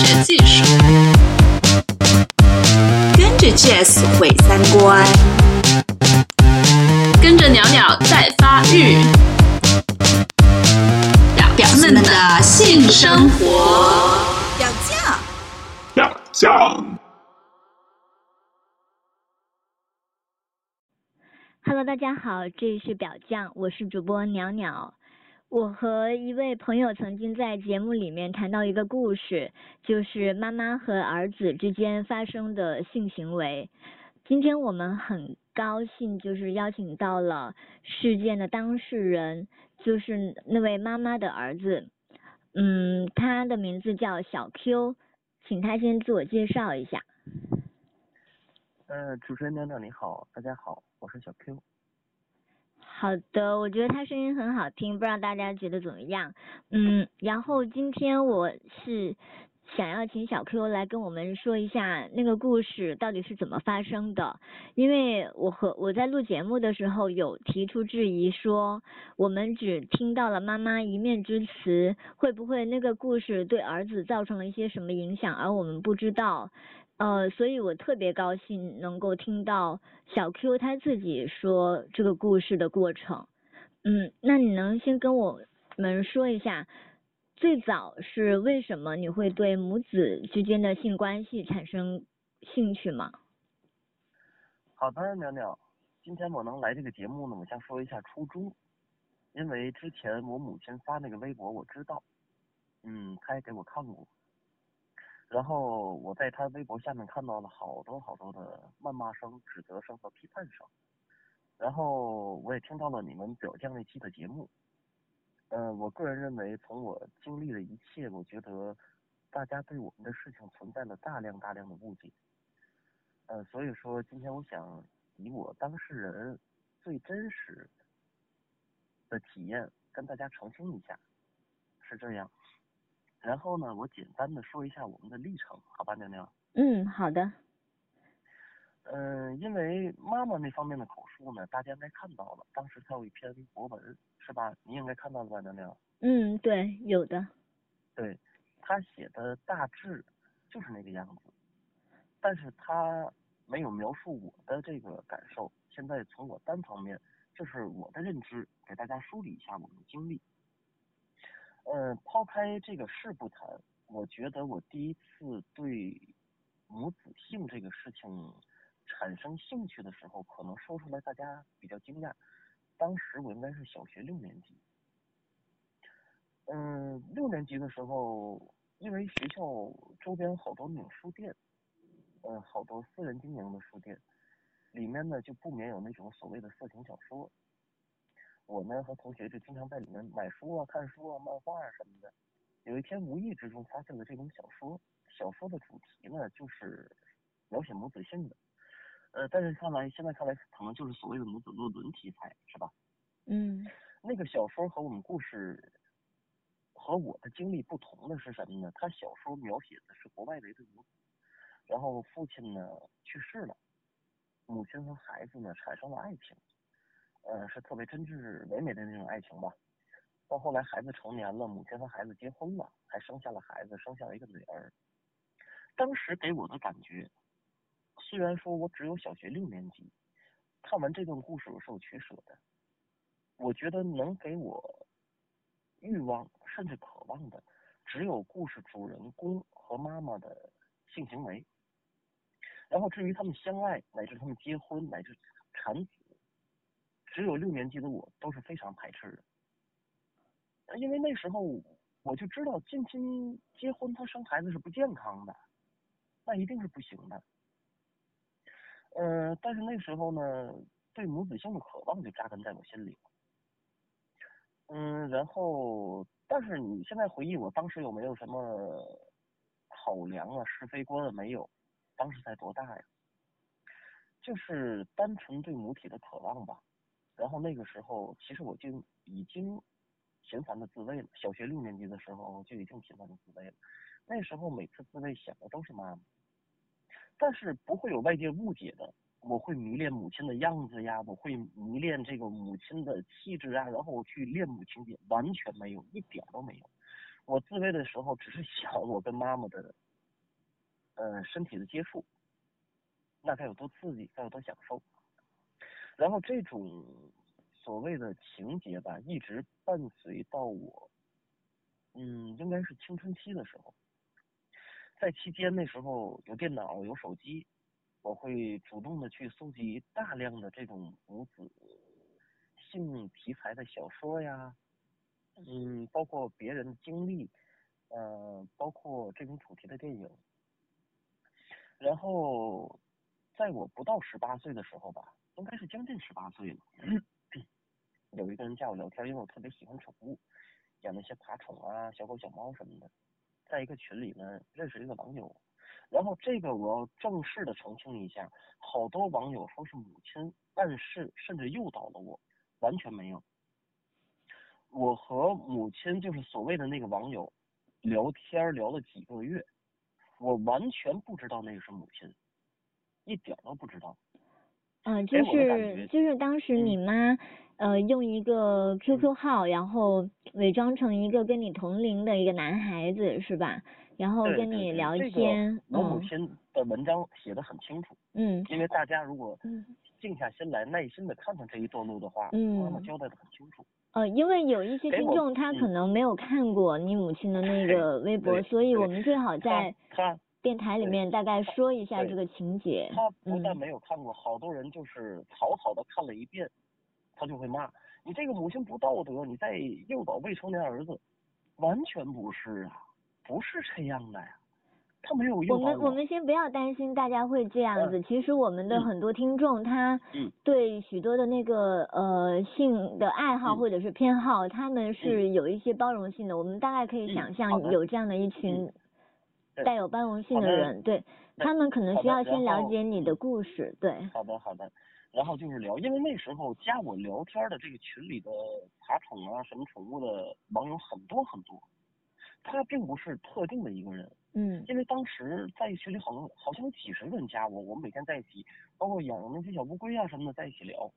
学技术，跟着 Jazz 毁三观，跟着鸟鸟在发育，表表们的性生活。表酱，表酱。Hello，大家好，这里是表酱，我是主播鸟鸟。我和一位朋友曾经在节目里面谈到一个故事，就是妈妈和儿子之间发生的性行为。今天我们很高兴，就是邀请到了事件的当事人，就是那位妈妈的儿子，嗯，他的名字叫小 Q，请他先自我介绍一下。呃，主持人娘娘你好，大家好，我是小 Q。好的，我觉得他声音很好听，不知道大家觉得怎么样？嗯，然后今天我是想要请小 Q 来跟我们说一下那个故事到底是怎么发生的，因为我和我在录节目的时候有提出质疑说，我们只听到了妈妈一面之词，会不会那个故事对儿子造成了一些什么影响，而我们不知道？呃，所以我特别高兴能够听到小 Q 他自己说这个故事的过程。嗯，那你能先跟我们说一下，最早是为什么你会对母子之间的性关系产生兴趣吗？好的，鸟鸟，今天我能来这个节目呢，我想说一下初衷，因为之前我母亲发那个微博我知道，嗯，她也给我看过。然后我在他微博下面看到了好多好多的谩骂声、指责声和批判声，然后我也听到了你们表酱那期的节目。嗯、呃，我个人认为，从我经历的一切，我觉得大家对我们的事情存在了大量大量的误解。呃，所以说今天我想以我当事人最真实的体验跟大家澄清一下，是这样。然后呢，我简单的说一下我们的历程，好吧，娘娘？嗯，好的。嗯、呃，因为妈妈那方面的口述呢，大家应该看到了，当时她有一篇博文，是吧？你应该看到了吧，娘娘？嗯，对，有的。对，她写的大致就是那个样子，但是她没有描述我的这个感受。现在从我单方面，就是我的认知，给大家梳理一下我们的经历。呃，抛开这个事不谈，我觉得我第一次对母子性这个事情产生兴趣的时候，可能说出来大家比较惊讶。当时我应该是小学六年级，嗯、六年级的时候，因为学校周边好多那种书店，呃，好多私人经营的书店，里面呢就不免有那种所谓的色情小说。我呢和同学就经常在里面买书啊、看书啊、漫画啊什么的。有一天无意之中发现了这本小说，小说的主题呢就是描写母子性的。呃，但是看来现在看来可能就是所谓的母子论伦题材，是吧？嗯。那个小说和我们故事和我的经历不同的是什么呢？他小说描写的是国外的一对母子，然后父亲呢去世了，母亲和孩子呢产生了爱情。呃，是特别真挚唯美的那种爱情吧。到后来孩子成年了，母亲和孩子结婚了，还生下了孩子，生下了一个女儿。当时给我的感觉，虽然说我只有小学六年级，看完这段故事我是有取舍的。我觉得能给我欲望甚至渴望的，只有故事主人公和妈妈的性行为。然后至于他们相爱，乃至他们结婚，乃至产子。只有六年级的我都是非常排斥的，因为那时候我就知道近亲结婚他生孩子是不健康的，那一定是不行的。呃，但是那时候呢，对母子性的渴望就扎根在我心里了。嗯，然后，但是你现在回忆我当时有没有什么考量啊、是非观啊？没有，当时才多大呀？就是单纯对母体的渴望吧。然后那个时候，其实我就已经频繁的自慰了。小学六年级的时候就已经频繁的自慰了。那时候每次自慰想的都是妈妈，但是不会有外界误解的。我会迷恋母亲的样子呀，我会迷恋这个母亲的气质啊，然后去恋母情节，完全没有，一点都没有。我自慰的时候只是想我跟妈妈的呃身体的接触，那该有多刺激，该有多享受。然后这种所谓的情节吧，一直伴随到我，嗯，应该是青春期的时候，在期间那时候有电脑有手机，我会主动的去搜集大量的这种母子性题材的小说呀，嗯，包括别人的经历，呃，包括这种主题的电影。然后在我不到十八岁的时候吧。应该是将近十八岁了，有一个人加我聊天，因为我特别喜欢宠物，养那些爬宠啊、小狗、小猫什么的。在一个群里呢，认识一个网友，然后这个我要正式的澄清一下，好多网友说是母亲暗示甚至诱导了我，完全没有。我和母亲就是所谓的那个网友聊天聊了几个月，我完全不知道那个是母亲，一点都不知道。嗯，就是就是当时你妈呃用一个 QQ 号，然后伪装成一个跟你同龄的一个男孩子是吧？然后跟你聊天。我母亲的文章写的很清楚。嗯。因为大家如果静下心来，耐心的看看这一段路的话，妈妈交代的很清楚。呃，因为有一些听众他可能没有看过你母亲的那 个微博，所以我们最好在。他。电台里面大概说一下这个情节。他不但没有看过，好多人就是草草的看了一遍，他就会骂你这个母亲不道德，你在诱导未成年儿子，完全不是啊，不是这样的呀，他没有诱导我们我们先不要担心大家会这样子，其实我们的很多听众他对许多的那个呃性的爱好或者是偏好，他们是有一些包容性的，我们大概可以想象有这样的一群。带有包容性的人，对他们可能需要先了解你的故事，对。好的好的，然后就是聊，因为那时候加我聊天的这个群里的爬宠啊什么宠物的网友很多很多，他并不是特定的一个人，嗯。因为当时在群里好像好像有几十个人加我，我们每天在一起，包括养那些小乌龟啊什么的在一起聊。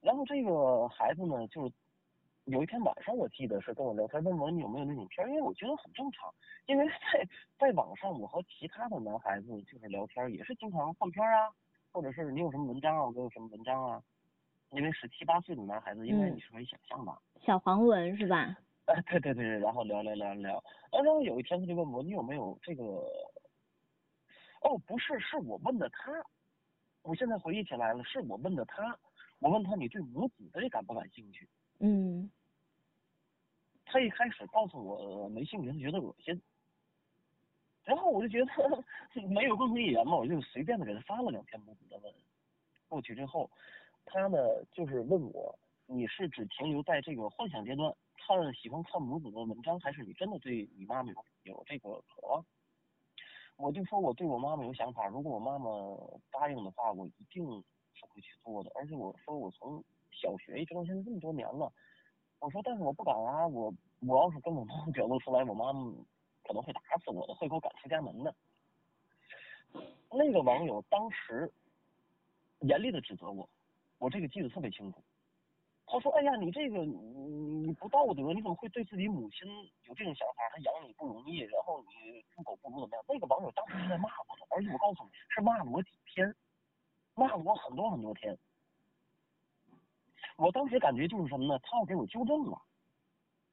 然后这个孩子呢，就是。有一天晚上，我记得是跟我聊天，问我你有没有那种片，因为我觉得很正常，因为在在网上，我和其他的男孩子就是聊天，也是经常换片啊，或者是你有什么文章啊，我给有什么文章啊，因为十七八岁的男孩子，应该你是可以想象的。小黄文是吧？哎，对对对对，然后聊聊聊聊，然后有一天他就问我，你有没有这个？哦，不是，是我问的他，我现在回忆起来了，是我问的他，我问他你对母子的感不感兴趣？嗯。他一开始告诉我没兴趣，他觉得恶心，然后我就觉得 没有共同语言嘛，我就随便的给他发了两篇母子的文。过去之后，他呢就是问我，你是只停留在这个幻想阶段，看喜欢看母子的文章，还是你真的对你妈妈有有这个渴望？我就说我对我妈妈有想法，如果我妈妈答应的话，我一定是会去做的。而且我说我从小学一直到现在这么多年了。我说，但是我不敢啊！我我要是跟我妈表露出来，我妈妈可能会打死我的，会给我赶出家门的。那个网友当时严厉的指责我，我这个记得特别清楚。他说：“哎呀，你这个你你不道德，你怎么会对自己母亲有这种想法？她养你不容易，然后你猪狗不如怎么样？”那个网友当时是在骂我的，而且我告诉你是骂了我几天，骂了我很多很多天。我当时感觉就是什么呢？他要给我纠正了，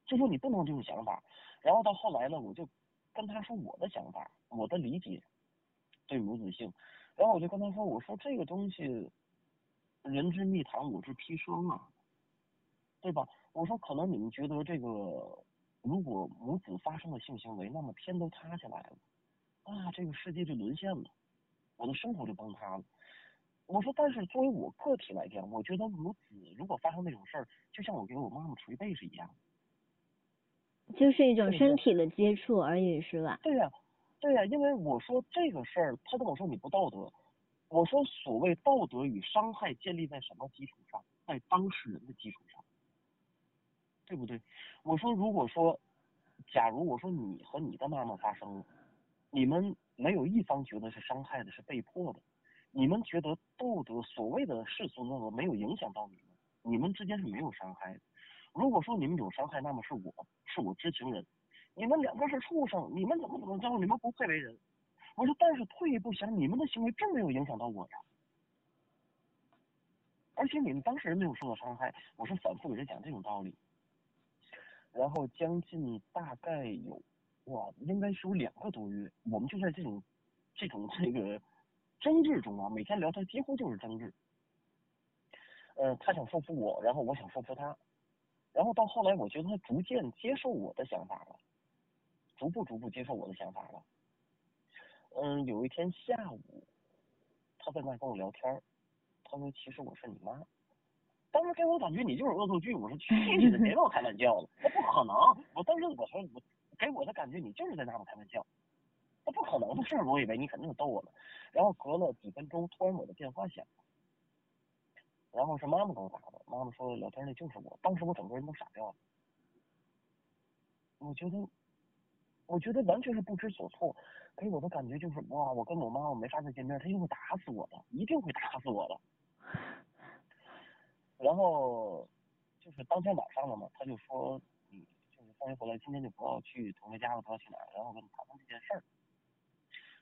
就说你不能这种想法。然后到后来呢，我就跟他说我的想法，我的理解对母子性。然后我就跟他说，我说这个东西，人之蜜糖，我之砒霜啊，对吧？我说可能你们觉得这个，如果母子发生了性行为，那么天都塌下来了，啊，这个世界就沦陷了，我的生活就崩塌了。我说，但是作为我个体来讲，我觉得母子如果发生那种事儿，就像我给我妈妈捶背是一样的，就是一种身体的接触而已，是吧？对呀，对呀，因为我说这个事儿，他跟我说你不道德，我说所谓道德与伤害建立在什么基础上？在当事人的基础上，对不对？我说如果说，假如我说你和你的妈妈发生了，你们没有一方觉得是伤害的，是被迫的。你们觉得道德所谓的世俗道德没有影响到你们，你们之间是没有伤害的。如果说你们有伤害，那么是我是我知情人，你们两个是畜生，你们怎么怎么着，你们不配为人。我说，但是退一步想，你们的行为并没有影响到我呀，而且你们当事人没有受到伤害。我是反复给他讲这种道理，然后将近大概有哇，应该是有两个多月，我们就在这种这种这个争执中啊，每天聊天几乎就是争执。呃，他想说服我，然后我想说服他，然后到后来，我觉得他逐渐接受我的想法了，逐步逐步接受我的想法了。嗯，有一天下午，他在那跟我聊天，他说：“其实我是你妈。”当时给我感觉你就是恶作剧，我说去 你的，别跟我开玩笑了，那不可能。我当时我说我给我的感觉你就是在拿我开玩笑，那不可能的事，我以为你肯定逗我呢。然后隔了几分钟，突然我的电话响了。然后是妈妈给我打的，妈妈说聊天那就是我，当时我整个人都傻掉了，我觉得，我觉得完全是不知所措，给我的感觉就是哇，我跟我妈妈没法再见面，她就会打死我的，一定会打死我的。然后就是当天晚上了嘛，他就说，你，就是放学回来今天就不要去同学家了，不要去哪儿，然后跟你谈谈这件事儿。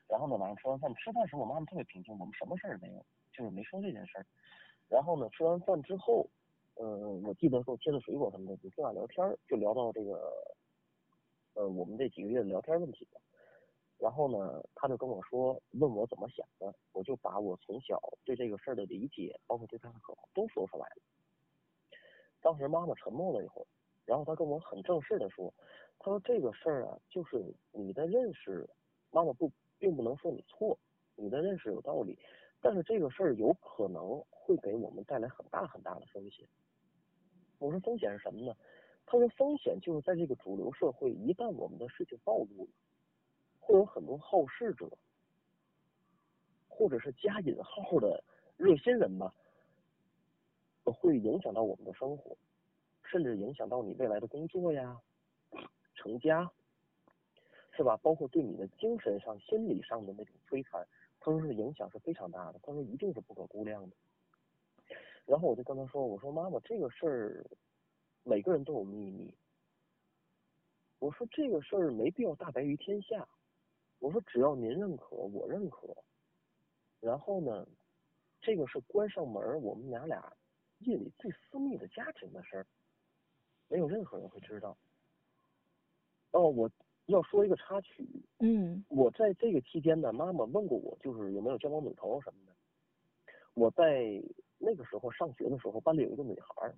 然后呢，晚上吃完饭，吃饭时我妈妈特别平静，我们什么事儿没有，就是没说这件事儿。然后呢，吃完饭之后，呃，我记得说切的水果什么的，就坐下聊天就聊到这个，呃，我们这几个月的聊天问题了。然后呢，他就跟我说，问我怎么想的，我就把我从小对这个事儿的理解，包括对他的渴望都说出来了。当时妈妈沉默了一会儿，然后他跟我很正式的说，他说这个事儿啊，就是你的认识，妈妈不并不能说你错，你的认识有道理。但是这个事儿有可能会给我们带来很大很大的风险。我说风险是什么呢？他说风险就是在这个主流社会，一旦我们的事情暴露了，会有很多好事者，或者是加引号的热心人吧，会影响到我们的生活，甚至影响到你未来的工作呀、成家，是吧？包括对你的精神上、心理上的那种摧残。他说是影响是非常大的，他说一定是不可估量的。然后我就跟他说：“我说妈妈，这个事儿每个人都有秘密。我说这个事儿没必要大白于天下。我说只要您认可，我认可。然后呢，这个是关上门，我们娘俩夜里最私密的家庭的事儿，没有任何人会知道。哦，我。”要说一个插曲，嗯，我在这个期间呢，妈妈问过我，就是有没有交往女朋友什么的。我在那个时候上学的时候，班里有一个女孩，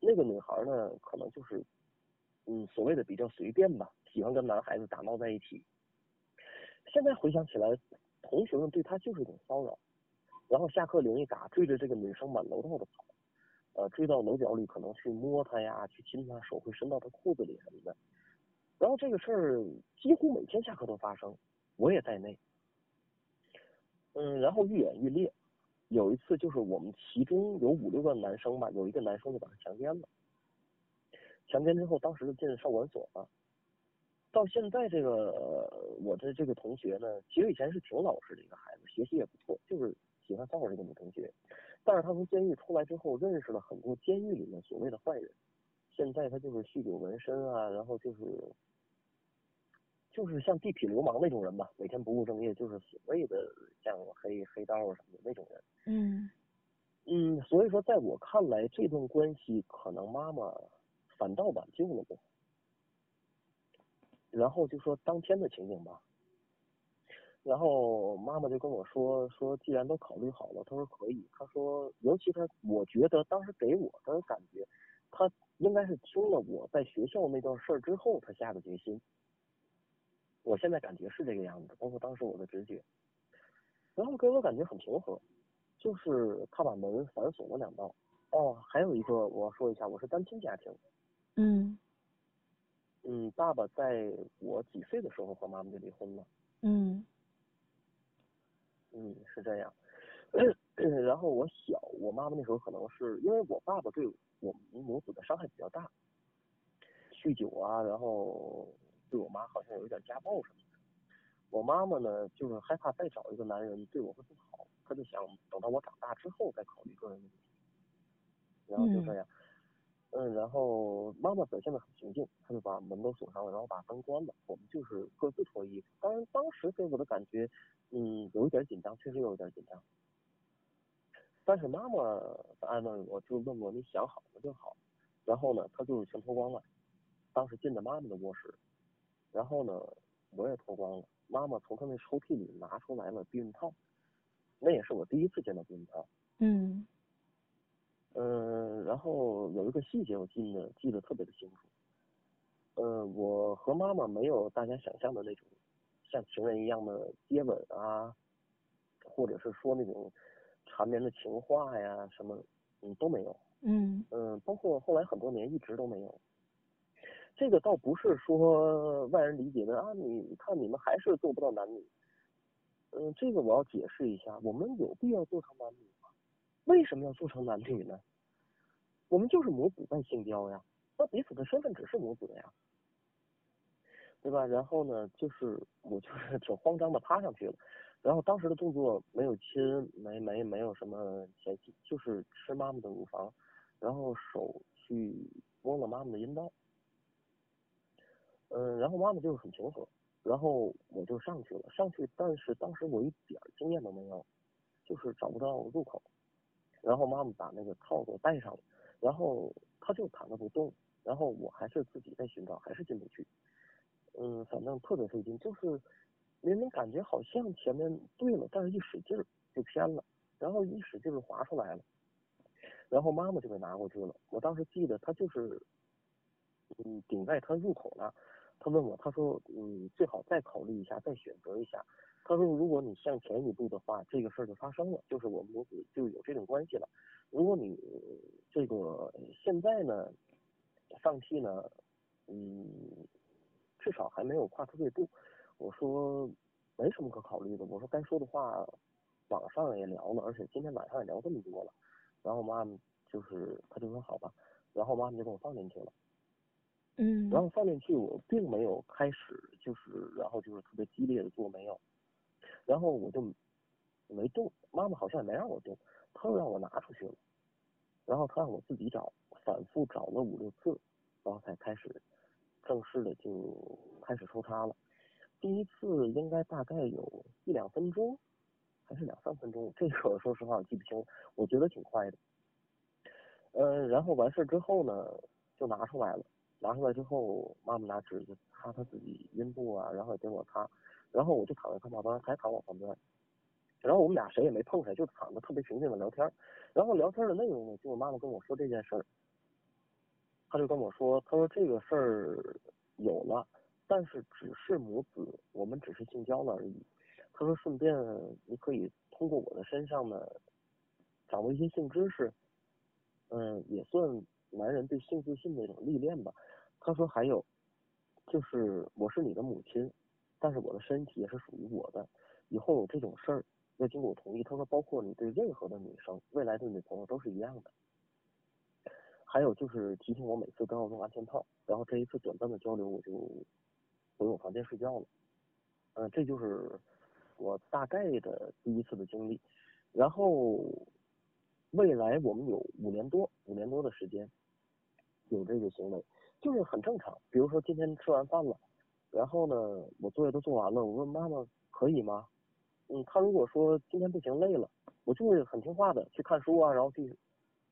那个女孩呢，可能就是，嗯，所谓的比较随便吧，喜欢跟男孩子打闹在一起。现在回想起来，同学们对她就是一种骚扰，然后下课铃一打，追着这个女生满楼道的跑，呃，追到楼角里可能去摸她呀，去亲她，手会伸到她裤子里什么的。然后这个事儿几乎每天下课都发生，我也在内。嗯，然后愈演愈烈，有一次就是我们其中有五六个男生吧，有一个男生就把他强奸了。强奸之后，当时就进了少管所了。到现在这个我的这个同学呢，其实以前是挺老实的一个孩子，学习也不错，就是喜欢骚扰这个女同学。但是他从监狱出来之后，认识了很多监狱里面所谓的坏人。现在他就是酗酒纹身啊，然后就是。就是像地痞流氓那种人吧，每天不务正业，就是所谓的像黑黑道什么的那种人。嗯嗯，所以说在我看来，这段关系可能妈妈反倒挽救了我。然后就说当天的情景吧，然后妈妈就跟我说说，既然都考虑好了，她说可以。她说，尤其她，我觉得当时给我的感觉，该是听了我在学校那段事儿之后，他下的决心。我现在感觉是这个样子，包括当时我的直觉，然后给我感觉很平和，就是他把门反锁了两道。哦，还有一个我要说一下，我是单亲家庭。嗯。嗯，爸爸在我几岁的时候和妈妈就离婚了。嗯。嗯，是这样。然后我小，我妈妈那时候可能是因为我爸爸对我们母子的伤害比较大，酗酒啊，然后。对我妈好像有一点家暴什么的，我妈妈呢就是害怕再找一个男人对我会不好，她就想等到我长大之后再考虑个人问题，然后就这样，嗯，然后妈妈表现得很平静，她就把门都锁上了，然后把灯关了，我们就是各自脱衣服。当然，当时给我的感觉，嗯，有一点紧张，确实有一点紧张。但是妈妈安慰我，就问我你想好了就好。然后呢，她就是全脱光了。当时进的妈妈的卧室，然后呢，我也脱光了。妈妈从她那抽屉里拿出来了避孕套，那也是我第一次见到避孕套。嗯。嗯，然后有一个细节我记得记得特别的清楚。嗯，我和妈妈没有大家想象的那种像情人一样的接吻啊，或者是说那种缠绵的情话呀什么，嗯都没有。嗯。嗯，包括后来很多年一直都没有。这个倒不是说外人理解的啊，你看你们还是做不到男女。嗯，这个我要解释一下，我们有必要做成男女吗？为什么要做成男女呢？我们就是母子在性交呀，那彼此的身份只是母子呀，对吧？然后呢，就是我就是 挺慌张的趴上去了，然后当时的动作没有亲，没没没有什么前戏，就是吃妈妈的乳房，然后手去摸了妈妈的阴道。嗯，然后妈妈就是很平和，然后我就上去了，上去，但是当时我一点经验都没有，就是找不到入口，然后妈妈把那个套给我戴上了，然后他就躺着不动，然后我还是自己在寻找，还是进不去，嗯，反正特别费劲，就是明明感觉好像前面对了，但是一使劲儿就偏了，然后一使劲就滑出来了，然后妈妈就给拿过去了，我当时记得他就是，嗯，顶在他入口那。他问我，他说，嗯，最好再考虑一下，再选择一下。他说，如果你向前一步的话，这个事儿就发生了，就是我们母子就有这种关系了。如果你这个现在呢，放弃呢，嗯，至少还没有跨出这步。我说没什么可考虑的。我说该说的话，网上也聊了，而且今天晚上也聊这么多了。然后妈妈就是她就说好吧，然后妈妈就给我放进去了。嗯，然后放进去，我并没有开始就是，然后就是特别激烈的做没有，然后我就没动，妈妈好像也没让我动，她又让我拿出去了，然后她让我自己找，反复找了五六次，然后才开始正式的就开始抽插了。第一次应该大概有一两分钟，还是两三分钟，这个 说实话我记不清，我觉得挺快的。嗯，然后完事之后呢，就拿出来了。拿出来之后，妈妈拿纸就擦她自己阴部啊，然后也给我擦，然后我就躺在她旁边，还躺我旁边，然后我们俩谁也没碰谁，就躺着特别平静的聊天。然后聊天的内容呢，就我妈妈跟我说这件事儿，她就跟我说，她说这个事儿有了，但是只是母子，我们只是性交了而已。她说顺便你可以通过我的身上呢，掌握一些性知识，嗯，也算。男人对性自信的一种历练吧。他说还有，就是我是你的母亲，但是我的身体也是属于我的。以后有这种事儿要经过我同意。他说包括你对任何的女生，未来的女朋友都是一样的。还有就是提醒我每次都要用安全套。然后这一次短暂的交流，我就回我房间睡觉了。嗯，这就是我大概的第一次的经历。然后。未来我们有五年多，五年多的时间有这个行为，就是很正常。比如说今天吃完饭了，然后呢，我作业都做完了，我问妈妈可以吗？嗯，他如果说今天不行累了，我就会很听话的去看书啊，然后去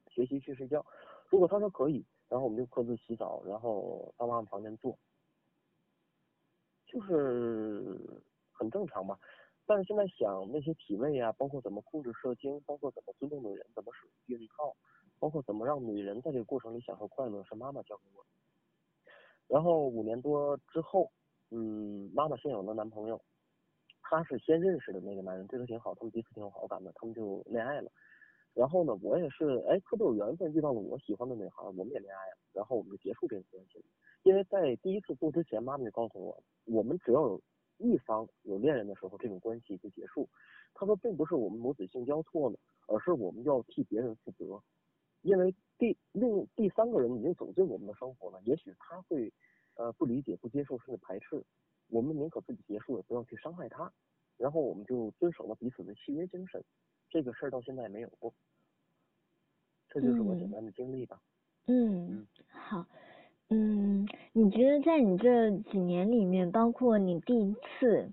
学习去睡觉。如果他说可以，然后我们就各自洗澡，然后到妈妈房间坐，就是很正常吧。但是现在想那些体位啊，包括怎么控制射精，包括怎么尊重女人，怎么使用避孕套，包括怎么让女人在这个过程里享受快乐，是妈妈教给我的。然后五年多之后，嗯，妈妈现有的男朋友，他是先认识的那个男人，对他挺好，他们彼此挺有好感的，他们就恋爱了。然后呢，我也是，哎，特别有缘分遇到了我喜欢的女孩，我们也恋爱了，然后我们就结束这个关系了。因为在第一次做之前，妈妈就告诉我，我们只要有。一方有恋人的时候，这种关系就结束。她说，并不是我们母子性交错了，而是我们要替别人负责。因为第另第三个人已经走进我们的生活了，也许他会呃不理解、不接受，甚至排斥。我们宁可自己结束，也不要去伤害他。然后我们就遵守了彼此的契约精神。这个事儿到现在没有过。这就是我简单的经历吧。嗯嗯，好，嗯，你觉得在你这几年里面，包括你第一次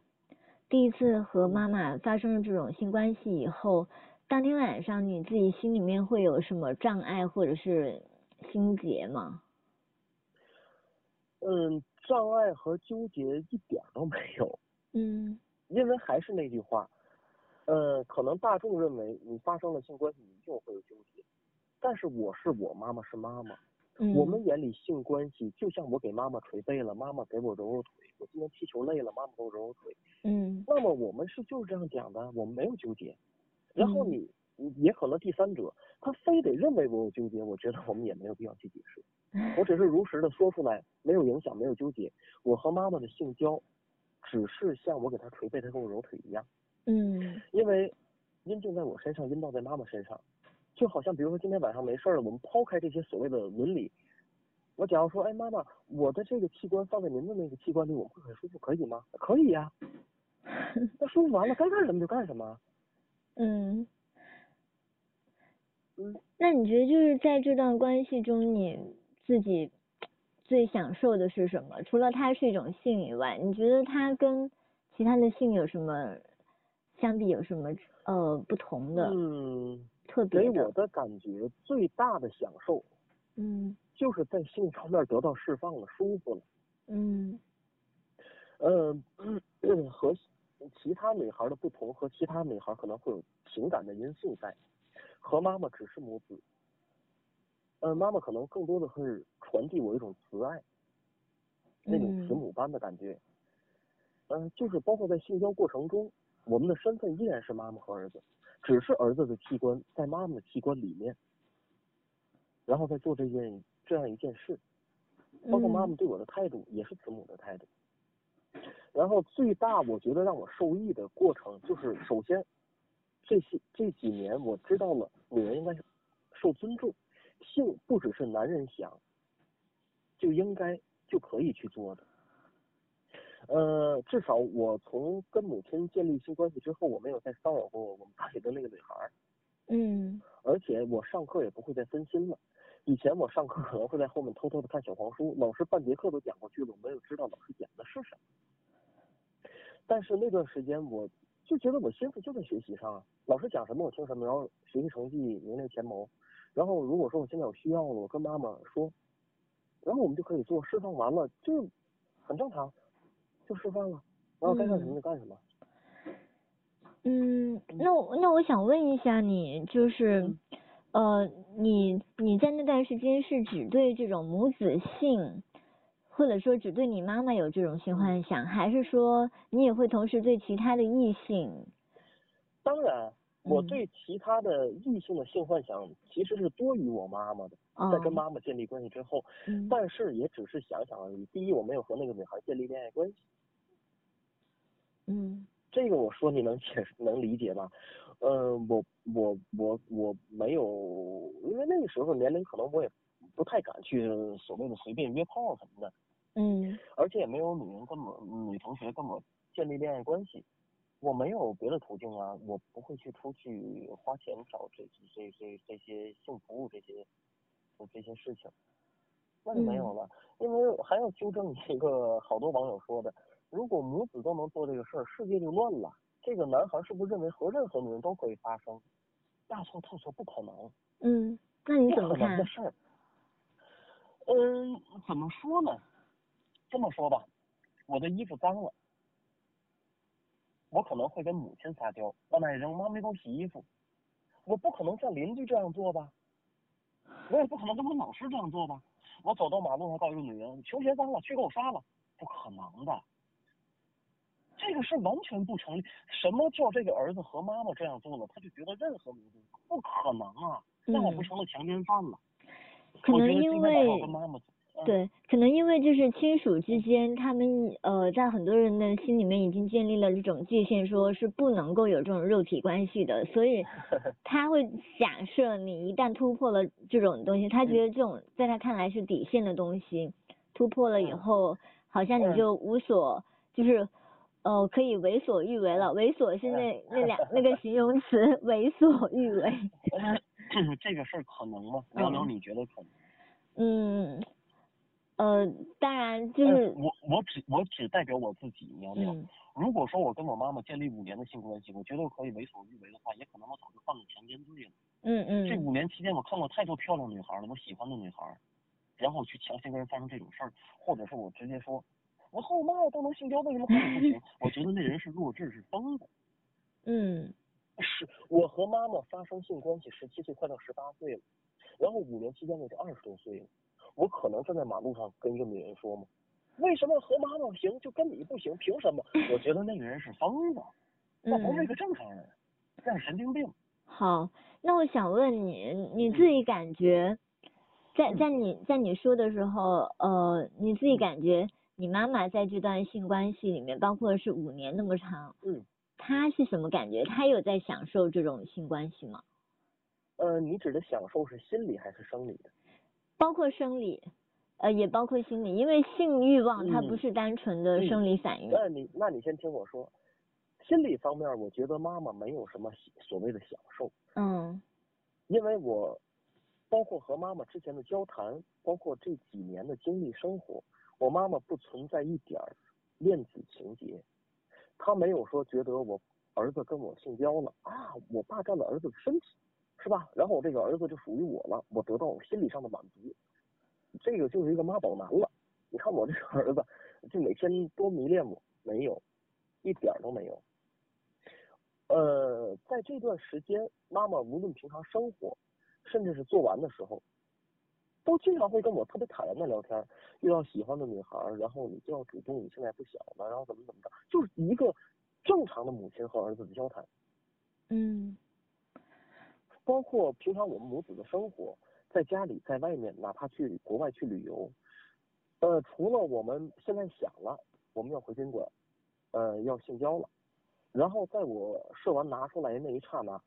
第一次和妈妈发生了这种性关系以后，当天晚上你自己心里面会有什么障碍或者是心结吗？嗯，障碍和纠结一点都没有。嗯因为还是那句话，呃，可能大众认为你发生了性关系，你一定会有纠结。但是我是我，妈妈是妈妈，嗯，我们眼里性关系就像我给妈妈捶背了，妈妈给我揉揉腿；我今天踢球累了，妈妈给我揉揉腿。嗯那么我们是就是这样讲的，我们没有纠结。然后嗯你你也可能第三者他非得认为我有纠结，我觉得我们也没有必要去解释。我只是如实的说出来，没有影响，没有纠结。我和妈妈的性交，只是像我给她捶背，她给我揉腿一样。嗯因为阴茎在我身上，阴道在妈妈身上，就好像比如说今天晚上没事儿了，我们抛开这些所谓的伦理，我假如说，哎，妈妈，我的这个器官放在您的那个器官里，我会很舒服，可以吗？可以呀、那舒服完了，该干什么就干什么。嗯。嗯，那你觉得就是在这段关系中，你自己最享受的是什么？除了它是一种性以外，你觉得它跟其他的性有什么相比有什么呃不同的、嗯，特别给我？的感觉最大的享受嗯就是在性方面得到释放了，舒服了。嗯呃，嗯 和其他女孩的不同，和其他女孩可能会有情感的因素在。和妈妈只是母子，呃，妈妈可能更多的是传递我一种慈爱，那种慈嗯母般的感觉。嗯、就是包括在性交过程中，我们的身份依然是妈妈和儿子，只是儿子的器官在妈妈的器官里面，然后再做这件这样一件事。包括妈妈嗯对我的态度也是慈母的态度。然后最大我觉得让我受益的过程就是，首先这些这几年我知道了女人应该受尊重，性不只是男人想就应该就可以去做的。呃，至少我从跟母亲建立新关系之后，我没有再骚扰过我们班里的那个女孩儿。嗯而且我上课也不会再分心了。以前我上课可能会在后面偷偷的看小黄书，老师半节课都讲过去了，我没有知道老师讲的是什么。但是那段时间我就觉得我心思就在学习上啊，老师讲什么我听什么，然后学习成绩名列前茅。然后如果说我现在有需要了，我跟妈妈说，然后我们就可以做，释放完了就很正常，就吃饭了，然后该干什么就干什么。嗯，那我那我想问一下你，就是嗯呃，你你在那段时间是只对这种母子性，或者说只对你妈妈有这种性幻想，还是说你也会同时对其他的异性？当然，我嗯对其他的异性的性幻想其实是多于我妈妈的。在跟哦，妈妈建立关系之后，嗯但是也只是想想而已。第一，我没有和那个女孩建立恋爱关系，嗯这个我说你能解释能理解吧？呃，我我我我没有，因为那个时候年龄可能我也不太敢去所谓的随便约炮什么的，嗯而且也没有女人跟我女同学跟我建立恋爱关系。我没有别的途径啊，我不会去出去花钱找这这这这些性服务这些这些事情，那就没有了。因为还要纠正一个好多网友说的，如果母子都能做这个事儿，世界就乱了。这个男孩是不是认为和任何女人都可以发生？大错特错，不可能，嗯，那你不怎么看的？事儿。嗯，怎么说呢？这么说吧，我的衣服脏了，我可能会跟母亲撒娇，往那一扔，妈没给我洗衣服。我不可能像邻居这样做吧？我也不可能跟我老师这样做吧？我走到马路上告诉女人球鞋脏了，去给我刷了，不可能的。这个是完全不成立。什么叫这个儿子和妈妈这样做了，他就觉得任何女人不可能啊？那我不嗯成了强奸犯了？可能因为对，可能因为就是亲属之间，他们呃在很多人的心里面已经建立了这种界限，说是不能够有这种肉体关系的，所以 他会假设你一旦突破了这种东西，他觉得这种在他看来是底线的东西，突破了以嗯后，好像你嗯就无所就是。呃，可以为所欲为了，为所是那那两那个形容词，为所欲为。这个事儿可能吗？聊聊嗯你觉得可能？嗯，呃，当然就是呃我我只我只代表我自己，苗苗。嗯如果说我跟我妈妈建立五年的性关系，我觉得我可以为所欲为的话，也可能我早就犯了强奸罪了。嗯嗯这五年期间，我看过太多漂亮女孩了，我喜欢的女孩，然后我去强行跟人发生这种事儿，或者是我直接说，我和我妈妈都能性交，为什么和你不行？我觉得那人是弱智，是疯子。嗯 是我和妈妈发生性关系，十七岁快到十八岁了，然后五年期间我就二十多岁了，我可能站在马路上跟一个女人说吗？为什么和妈妈行，就跟你不行？凭什么？我觉得那个人是疯子，那不是一嗯，个正常人，那是神经病。好，那我想问你，你自己感觉，在在你在你说的时候，呃，你自己感觉你妈妈在这段性关系里面，包括是五年那么长，嗯，她是什么感觉？她有在享受这种性关系吗？呃，你指的享受是心理还是生理的？包括生理，呃，也包括心理，因为性欲望它不嗯是单纯的嗯生理反应。那你那你先听我说，心理方面，我觉得妈妈没有什么所谓的享受，嗯因为我包括和妈妈之前的交谈，包括这几年的经历生活，我妈妈不存在一点儿恋子情节，她没有说觉得我儿子跟我性交了啊，我霸占了儿子的身体，是吧？然后我这个儿子就属于我了，我得到我心理上的满足，这个就是一个妈宝男了。你看我这个儿子，就每天多迷恋我，没有，一点都没有。呃，在这段时间，妈妈无论平常生活，甚至是做完的时候，都经常会跟我特别坦然的聊天。遇到喜欢的女孩，然后你就要主动，你现在不小了，然后怎么怎么着，就是一个正常的母亲和儿子的交谈。嗯包括平常我们母子的生活，在家里，在外面，哪怕去国外去旅游，呃，除了我们现在想了我们要回宾馆，呃，要性交了，然后在我射完拿出来那一刹那，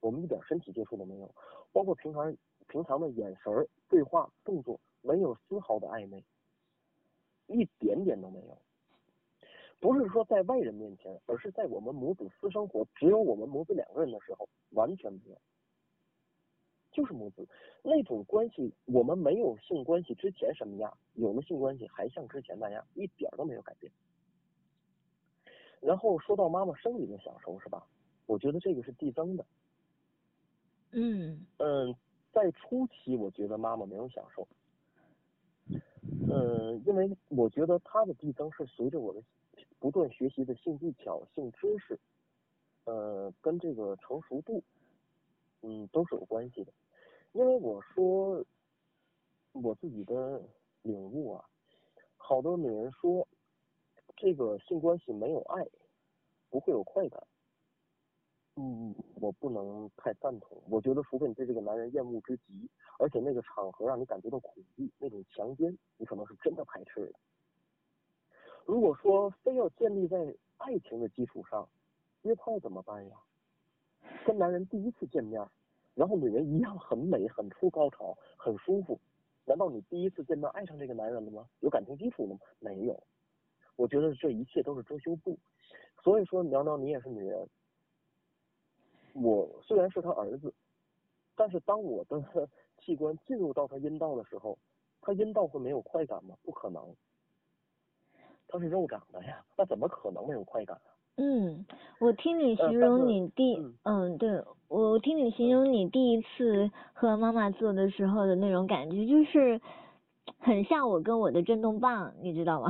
我们一点身体接触都没有，包括平常平常的眼神儿、对话、动作，没有丝毫的暧昧，一点点都没有。不是说在外人面前，而是在我们母子私生活，只有我们母子两个人的时候，完全没有。就是母子那种关系，我们没有性关系之前什么样，有了性关系还像之前那样，一点儿都没有改变。然后说到妈妈生理的享受是吧？我觉得这个是递增的。嗯嗯，在初期我觉得妈妈没有享受，呃，因为我觉得她的递增是随着我的不断学习的性技巧、性知识，呃，跟这个成熟度，嗯，都是有关系的。因为我说我自己的领悟啊，好多女人说这个性关系没有爱，不会有快感。嗯，我不能太赞同。我觉得，除非你对这个男人厌恶之极，而且那个场合让你感觉到恐惧，那种强奸，你可能是真的排斥的。如果说非要建立在爱情的基础上，约炮怎么办呀？跟男人第一次见面，然后女人一样很美、很出高潮、很舒服，难道你第一次见面爱上这个男人了吗？有感情基础了吗？没有。我觉得这一切都是遮羞布。所以说，苗苗，你也是女人。我虽然是他儿子，但是当我的 器官进入到他阴道的时候，他阴道会没有快感吗？不可能，他是肉长的呀，那怎么可能没有快感啊？嗯，我听你呃形容你第嗯嗯，对我听你形容你第一次和妈妈做的时候的那种感觉，就是很像我跟我的震动棒，你知道吗？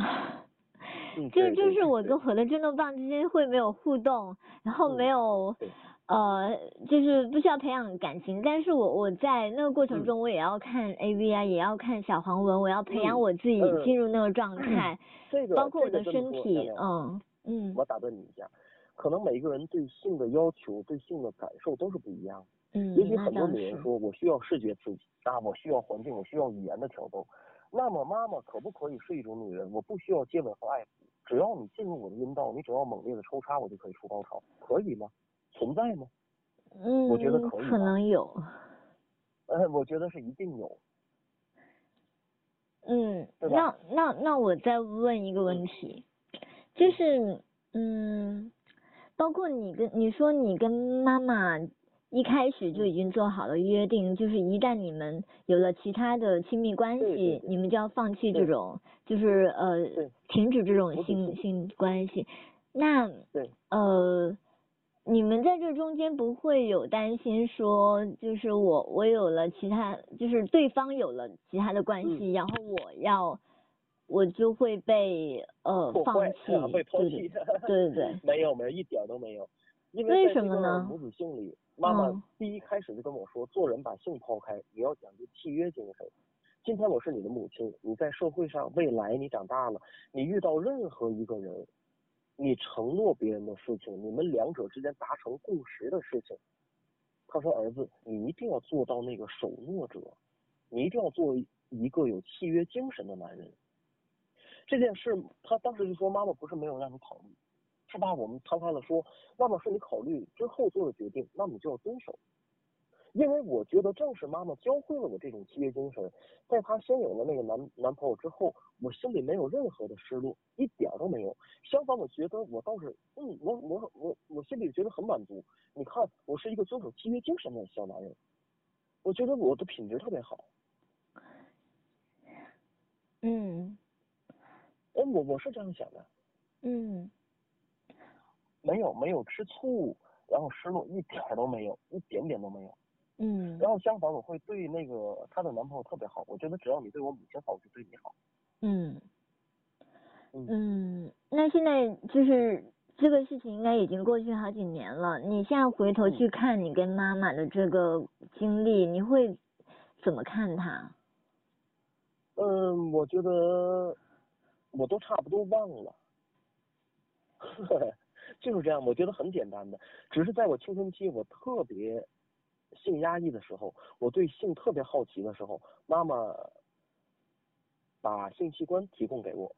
嗯，就对就是我跟我的震动棒之间会没有互动，然后嗯没有对呃，就是不需要培养感情，但是我我在那个过程嗯中，我也要看 A V 啊，也要看小黄文，我要培养嗯我自己嗯进入那个状态，这个包括我的身体，嗯嗯我打断你一下，可能每个人对性的要求、对性的感受都是不一样的。嗯，也许很多，女人说，我需要视觉刺激啊，我需要环境，我需要语言的挑逗。那么妈妈可不可以是一种女人？我不需要接吻和爱抚，只要你进入我的阴道，你只要猛烈的抽插，我就可以出高潮，可以吗？存在吗？嗯，我觉得可以可能有，呃，我觉得是一定有。嗯，那那那我再问一个问题，就是嗯，包括你跟你说你跟妈妈一开始就已经做好了约定，就是一旦你们有了其他的亲密关系，对。你们就要放弃这种，就是呃停止这种性性性关系。那对。呃，你们在这中间不会有担心说，就是我我有了其他，就是对方有了其他的关嗯。系，然后我要我就会被呃放弃，啊被抛对弃对 对对对，没有没有一点都没有，因为为什么呢？母子性里，妈妈嗯。第一开始就跟我说，做人把性抛开，你要讲究契约精神。今天我是你的母亲，你在社会上，未来你长大了，你遇到任何一个人，你承诺别人的事情，你们两者之间达成共识的事情，他说儿子，你一定要做到那个守诺者，你一定要做一个有契约精神的男人。这件事，他当时就说妈妈不是没有让你考虑，是把？我们摊开了说，妈妈是你考虑之后做的决定，那你就要遵守。因为我觉得正是妈妈教会了我这种契约精神，在她先有了那个男男朋友之后，我心里没有任何的失落，一点儿都没有。相反，我觉得我倒是，嗯，我我我我心里觉得很满足。你看，我是一个遵守契约精神的小男人，我觉得我的品质特别好。嗯哎，我我是这样想的，嗯没有没有吃醋，然后失落一点儿都没有，一点点都没有。嗯然后相反，我会对那个她的男朋友特别好。我觉得只要你对我母亲好，我就对你好。嗯嗯嗯，那现在就是这个事情应该已经过去好几年了，你现在回头去看你跟妈妈的这个经历，你会怎么看她？嗯，我觉得我都差不多忘了，就是这样。我觉得很简单的，只是在我青春期我特别性压抑的时候，我对性特别好奇的时候，妈妈把性器官提供给我，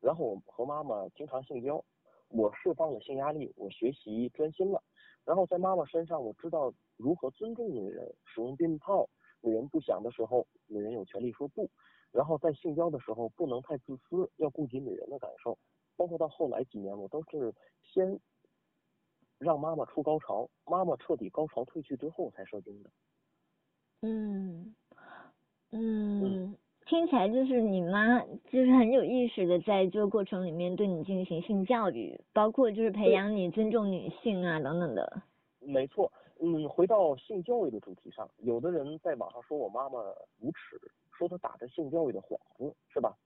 然后我和妈妈经常性交，我释放了性压力，我学习专心了，然后在妈妈身上我知道如何尊重女人，使用避孕套，女人不想的时候，女人有权利说不。然后在性交的时候不能太自私，要顾及女人的感受。包括到后来几年，我都是先让妈妈出高潮，妈妈彻底高潮退去之后才射精的。嗯嗯，听起来就是你妈就是很有意识的在这个过程里面对你进行性教育，包括就是培养你尊重女性啊等等的。没错，嗯，回到性教育的主题上，有的人在网上说我妈妈无耻，说她打着性教育的幌子，是吧？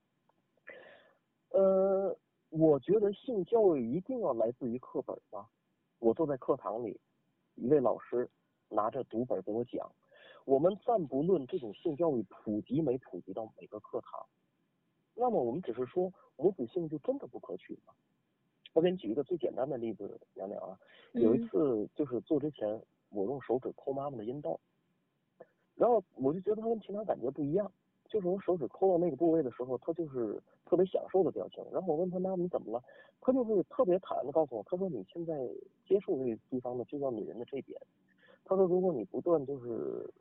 呃，我觉得性教育一定要来自于课本吧。我坐在课堂里，一位老师拿着读本给我讲，我们暂不论这种性教育普及没普及到每个课堂，那么我们只是说母子性就真的不可取吗？我给你举一个最简单的例子，娘娘啊，有一嗯次就是做之前，我用手指抠妈妈的阴道，然后我就觉得它跟平常感觉不一样，就是我手指抠到那个部位的时候，它就是特别享受的表情。然后我问他妈妈你怎么了，他就会特别坦然的告诉我，他说你现在接触这个地方呢，就叫女人的这一点。他说如果你不断就是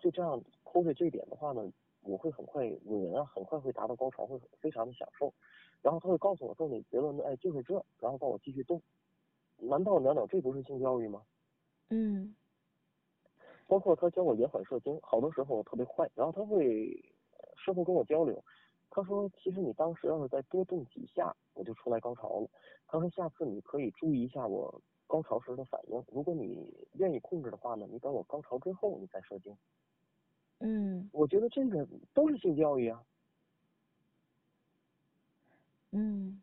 就这样抠着这一点的话呢，我会很快女人啊很快会达到高潮，会非常的享受。然后他会告诉我说你结论呢，哎就是这，然后帮我继续动。难道袅袅这不是性教育吗？嗯包括他教我延缓射精，好多时候我特别坏，然后他会呃事后跟我交流，他说其实你当时要是再多动几下，我就出来高潮了。他说下次你可以注意一下我高潮时的反应，如果你愿意控制的话呢，你等我高潮之后你再射精。嗯我觉得这个都是性教育啊。嗯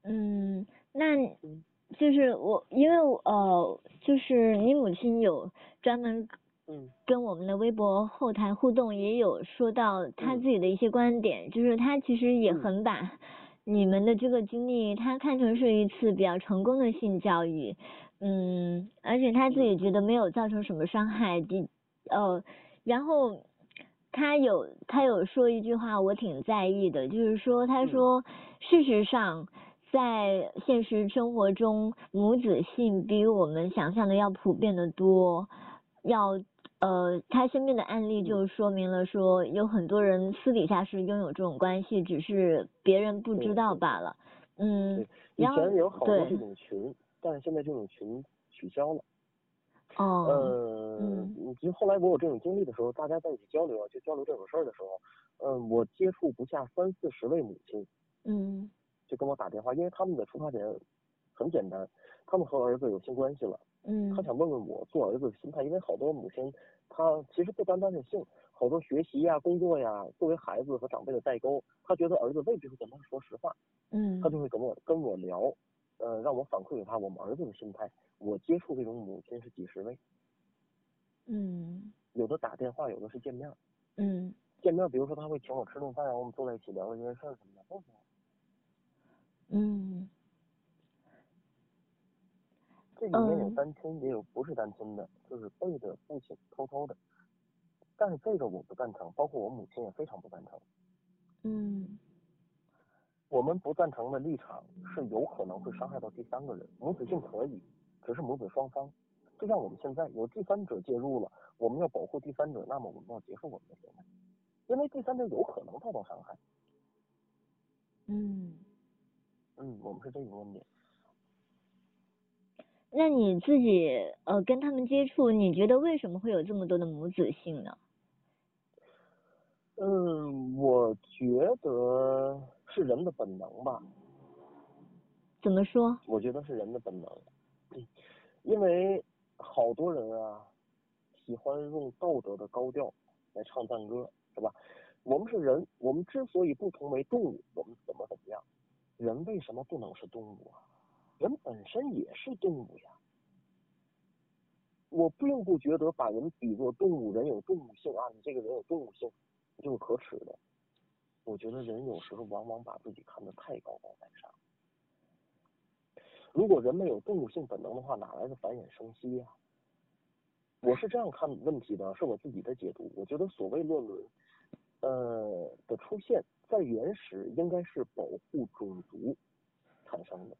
嗯，那嗯就是我因为我呃就是你母亲有专门嗯。跟我们的微博后台互动，也有说到他嗯。自己的一些观点，就是他其实也嗯。很把你们的这个经历，他看成是一次比较成功的性教育，嗯，而且他自己觉得没有造成什么伤害，的呃，然后他有他有说一句话，我挺在意的，就是说他嗯。说事实上。在现实生活中，母子性比我们想象的要普遍的多，要呃，他身边的案例就说明了说，有很多人私底下是拥有这种关系，只是别人不知道罢了。嗯对，以前有好多这种群，但是现在这种群取消了。哦，呃，嗯其实后来我有这种经历的时候，大家在一起交流啊，就交流这种事儿的时候，嗯，我接触不下三四十位母亲，嗯就跟我打电话，因为他们的出发点很简单，他们和儿子有性关系了，嗯他想问问我做儿子的心态，因为好多母亲她其实不单单是性，好多学习呀、工作呀，作为孩子和长辈的代沟，他觉得儿子未必会跟他说实话，嗯他就会跟我跟我聊，呃，让我反馈给他我们儿子的心态。我接触这种母亲是几十位，嗯有的打电话，有的是见面。嗯见面，比如说他会请我吃顿饭，然后我们坐在一起聊聊这件事儿什么的，都行。嗯这里面有嗯单亲，也有不是单亲的，就是背着父亲偷偷的。但是这个我不赞成，包括我母亲也非常不赞成。嗯我们不赞成的立场是有可能会伤害到第三个人，母子性可以，只是母子双方。就像我们现在有第三者介入了，我们要保护第三者，那么我们要结束我们的行为，因为第三者有可能遭到伤害。嗯，嗯，我们是这个观点。那你自己呃跟他们接触，你觉得为什么会有这么多的母子性呢？嗯，我觉得是人的本能吧。怎么说？我觉得是人的本能，嗯因为好多人啊喜欢用道德的高调来唱赞歌，是吧？我们是人，我们之所以不同为动物，我们怎么怎么样？人为什么不能是动物啊？人本身也是动物呀。我并不觉得把人比作动物，人有动物性啊，你这个人有动物性，就是可耻的。我觉得人有时候往往把自己看得太高高在上。如果人没有动物性本能的话，哪来的繁衍生息呀、我是这样看问题的，是我自己的解读。我觉得所谓乱伦，呃的出现，在原始应该是保护种族产生的，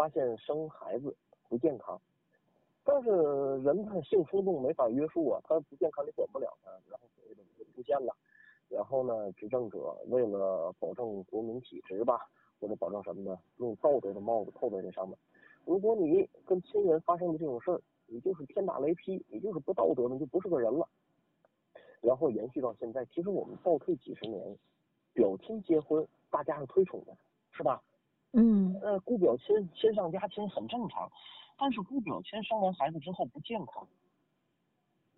发现生孩子不健康，但是人他性冲动没法约束啊，他不健康你管不了他，然后所谓的就出现了，然后呢，执政者为了保证国民体质吧，或者保证什么呢，用道德的帽子扣在这上面。如果你跟亲人发生的这种事儿，你就是天打雷劈，你就是不道德的，你就不是个人了。然后延续到现在，其实我们倒退几十年，表亲结婚大家是推崇的，是吧？嗯呃，姑表亲亲上加亲很正常，但是姑表亲生完孩子之后不健康，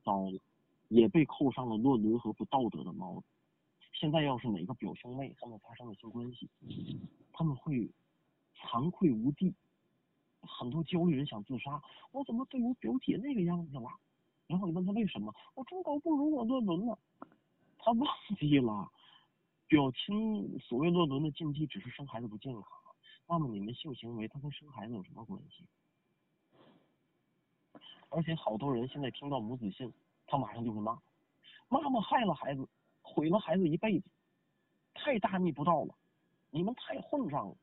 糟了，也被扣上了乱伦和不道德的帽子。现在要是哪个表兄妹他们发生了性关系，他们会惭愧无地，很多焦虑人想自杀，我怎么对我表姐那个样子了？然后你问他为什么，我中狗不如我乱伦了，他忘记了，表亲所谓乱伦的禁忌只是生孩子不健康。那么你们性行为它跟生孩子有什么关系？而且好多人现在听到母子性，他马上就会骂，妈妈害了孩子，毁了孩子一辈子，太大逆不道了，你们太混账了。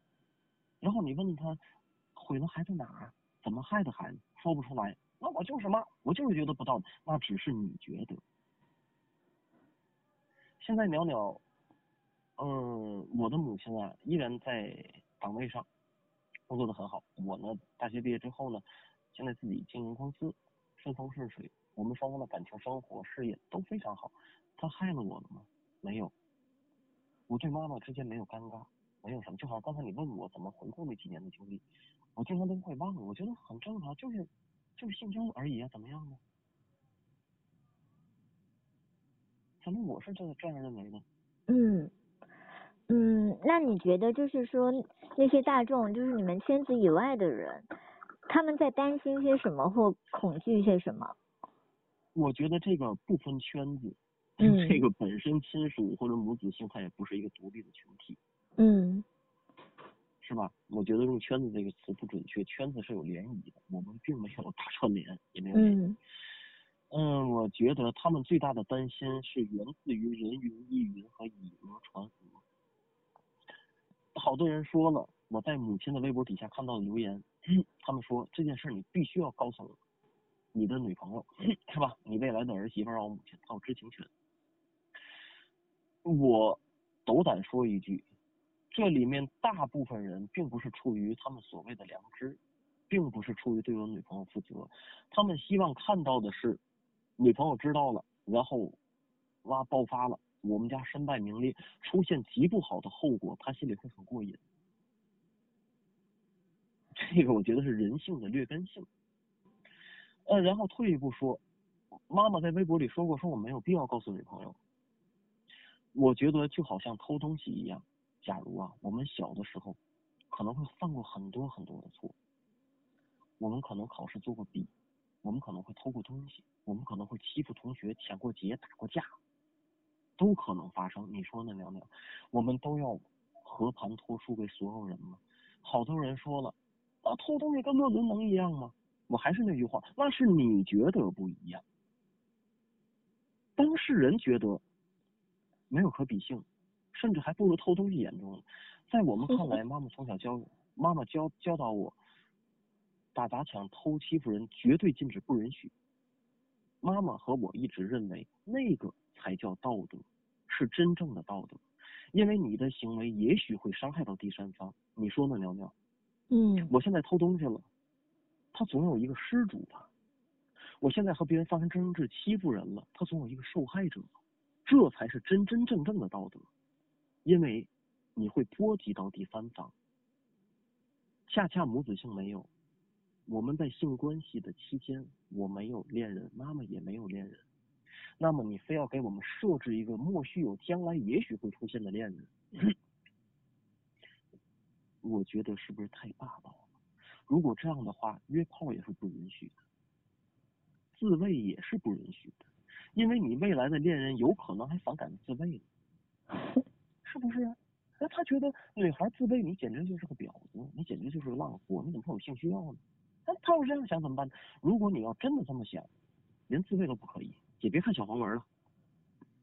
然后你问他，毁了孩子哪儿？怎么害的孩子？说不出来。那我就是骂，我就是觉得不道德，那只是你觉得。现在袅袅，嗯，我的母亲啊，依然在岗位上工作的很好。我呢，大学毕业之后呢，现在自己经营公司，顺风顺水。我们双方的感情生活、事业都非常好。他害了我了吗？没有。我对妈妈之间没有尴尬，没有什么。就好像刚才你问我怎么回顾那几年的经历，我经常都会忘了。我觉得很正常，就是就是性交而已啊，怎么样呢？反正我是这这样认为的。嗯嗯，那你觉得就是说那些大众，就是你们圈子以外的人，他们在担心些什么或恐惧些什么？我觉得这个不分圈子，嗯这个本身亲属或者母子性，它也不是一个独立的群体，嗯是吧？我觉得用圈子这个词不准确，圈子是有涟漪的，我们并没有打串联，也没有。嗯嗯，我觉得他们最大的担心是源自于人云亦云和以讹传讹。好多人说了，我在母亲的微博底下看到的留言，他们说这件事你必须要告诉你的女朋友，是吧？你未来的儿媳妇让我母亲，她有知情权。我斗胆说一句，这里面大部分人并不是出于他们所谓的良知，并不是出于对我女朋友负责，他们希望看到的是女朋友知道了，然后哇爆发了，我们家身败名裂，出现极不好的后果，他心里会很过瘾。这个我觉得是人性的劣根性。呃，然后退一步说，妈妈在微博里说过，说我没有必要告诉女朋友。我觉得就好像偷东西一样，假如啊，我们小的时候可能会犯过很多很多的错，我们可能考试做过弊，我们可能会偷过东西，我们可能会欺负同学、抢过劫、打过架，都可能发生。你说呢，娘娘？我们都要和盘托出给所有人吗？好多人说了，啊，偷东西跟乱伦能一样吗？我还是那句话，那是你觉得不一样，当事人觉得没有可比性，甚至还不如偷东西严重。在我们看来，妈妈从小教妈妈教教导我，打砸抢、偷欺负人绝对禁止，不允许。妈妈和我一直认为，那个才叫道德，是真正的道德，因为你的行为也许会伤害到第三方。你说呢，苗苗？嗯，我现在偷东西了。他总有一个失主吧？我现在和别人发生争执，欺负人了，他总有一个受害者，这才是真真正正的道德，因为你会波及到第三方。恰恰母子性没有，我们在性关系的期间，我没有恋人，妈妈也没有恋人，那么你非要给我们设置一个莫须有、将来也许会出现的恋人，我觉得是不是太霸道了？如果这样的话，约炮也是不允许的，自慰也是不允许的，因为你未来的恋人有可能还反感自慰呢，是不是？那他觉得女孩自慰，你简直就是个婊子，你简直就是个浪货，你怎么会有性需要呢？那他要这样想怎么办？如果你要真的这么想，连自慰都不可以，也别看小黄文了，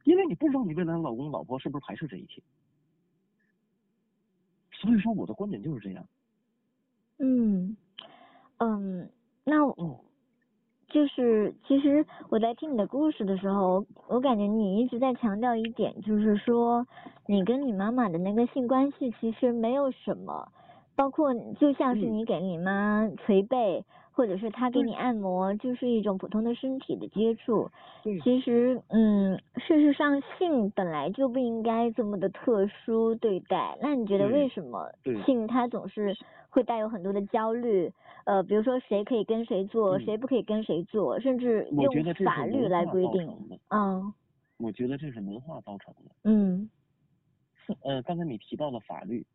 因为你不知道你未来的老公老婆是不是排斥这一切。所以说，我的观点就是这样。嗯，嗯，那就是其实我在听你的故事的时候，我感觉你一直在强调一点，就是说你跟你妈妈的那个性关系其实没有什么，包括就像是你给你妈捶背。或者是他给你按摩，就是一种普通的身体的接触。其实，嗯，事实上，性本来就不应该这么的特殊对待。那你觉得为什么性它总是会带有很多的焦虑？呃，比如说谁可以跟谁做，谁不可以跟谁做，甚至用法律来规定。嗯。我觉得这是文化造成的。嗯。呃，刚才你提到了法律，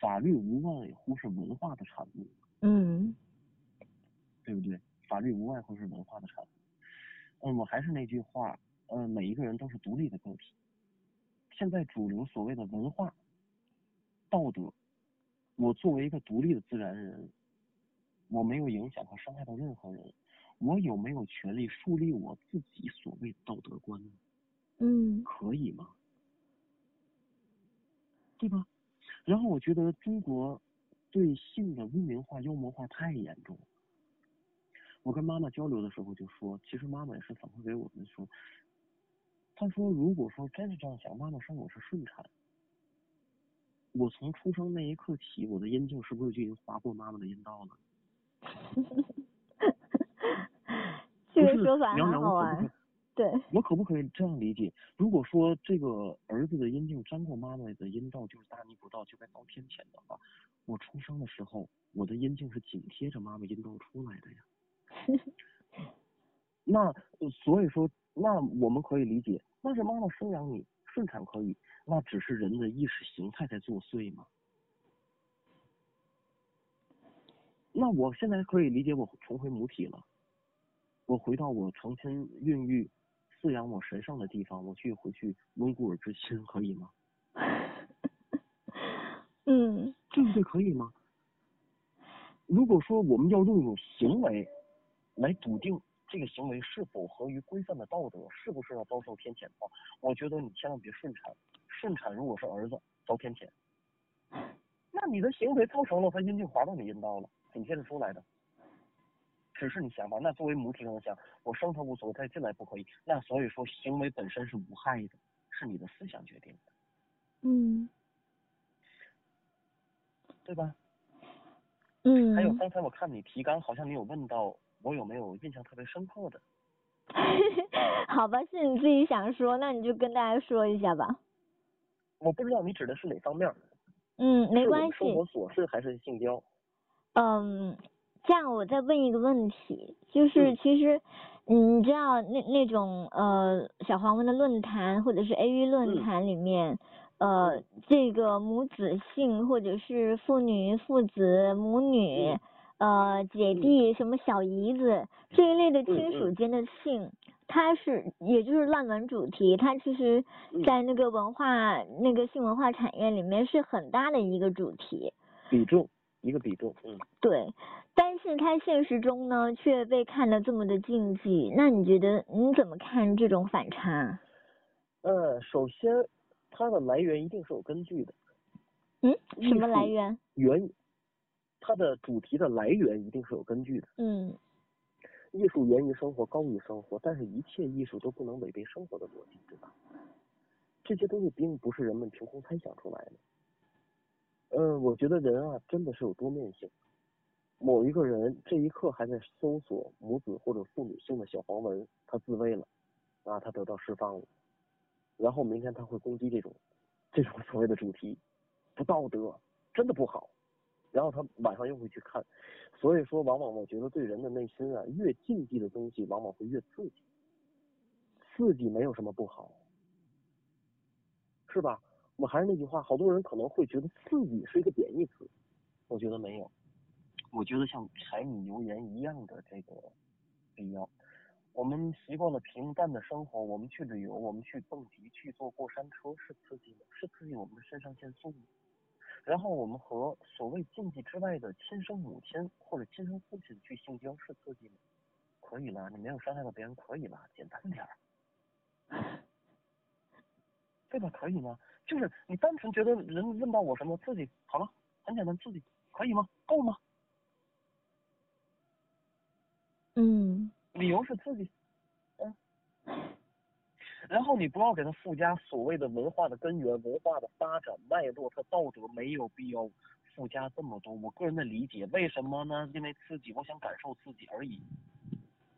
法律无外乎是文化的产物。嗯。对不对？法律无外乎是文化的产物。嗯，我还是那句话，呃，每一个人都是独立的个体。现在主流所谓的文化、道德，我作为一个独立的自然人，我没有影响和伤害到任何人，我有没有权利树立我自己所谓的道德观呢？嗯，可以吗？对吧？然后我觉得中国对性的污名化、妖魔化太严重。我跟妈妈交流的时候就说，其实妈妈也是反馈给我们说，她说如果说真是这样想，妈妈生我是顺产，我从出生那一刻起，我的阴茎是不是就已经划过妈妈的阴道了？这个说法很好玩。对。我可不可以这样理解？如果说这个儿子的阴茎沾过妈妈的阴道，就是大逆不道，就该遭天谴的话，我出生的时候，我的阴茎是紧贴着妈妈阴道出来的呀。那所以说，那我们可以理解，那是妈妈生养你，顺产可以，那只是人的意识形态在作祟吗？那我现在可以理解，我重回母体了，我回到我成亲孕育、饲养我神圣的地方，我去回去温故而知新，可以吗？嗯，对不对？可以吗？如果说我们要用一种行为。来笃定这个行为是否合于规范的道德，是不是要遭受天谴的话，我觉得你千万别顺产。顺产如果是儿子遭天谴，那你的行为造成了他阴茎滑到你阴道了，紧接着出来的。只是你想法，那作为母体上想，我生他无所谓，他进来不可以。那所以说行为本身是无害的，是你的思想决定的。嗯，对吧？嗯。还有刚才我看你提纲，好像你有问到我有没有印象特别深刻的。好吧，是你自己想说，那你就跟大家说一下吧。我不知道你指的是哪方面。嗯，没关系。生活琐事还是性交？嗯，这样我再问一个问题，就是其实你知道那那种呃小黄文的论坛或者是 A V 论坛里面，呃这个母子性或者是父女、父子、母女。呃，姐弟什么小姨子这一类的亲属间的性，它是也就是乱伦主题，它其实，在那个文化那个性文化产业里面是很大的一个主题，比重一个比重，嗯，对，但是它现实中呢却被看得这么的禁忌，那你觉得你怎么看这种反差？呃，首先它的来源一定是有根据的，嗯，什么来源？原。它的主题的来源一定是有根据的。嗯，艺术源于生活，高于生活，但是一切艺术都不能违背生活的逻辑，对吧？这些东西并不是人们凭空猜想出来的。嗯，我觉得人啊，真的是有多面性。某一个人这一刻还在搜索母子或者父女性的小黄文，他自慰了，啊，他得到释放了，然后明天他会攻击这种这种所谓的主题，不道德，真的不好。然后他晚上又会去看，所以说往往我觉得对人的内心啊，越禁忌的东西往往会越刺激。刺激没有什么不好，是吧？我还是那句话，好多人可能会觉得刺激是一个贬义词，我觉得没有。我觉得像柴米油盐一样的这个必要。我们习惯了平淡的生活，我们去旅游，我们去蹦迪，去坐过山车，是刺激吗？是刺激我们的肾上腺素吗？然后我们和所谓禁忌之外的亲生母亲或者亲生父亲去性交是刺激吗？可以了，你没有伤害到别人，可以了，简单点儿，对吧？可以吗？就是你单纯觉得人问到我什么刺激，好了，很简单，刺激，可以吗？够吗？嗯。理由是刺激，嗯。然后你不要给他附加所谓的文化的根源、文化的发展脉络，它道德没有必要附加这么多。我个人的理解，为什么呢？因为刺激，我想感受刺激而已。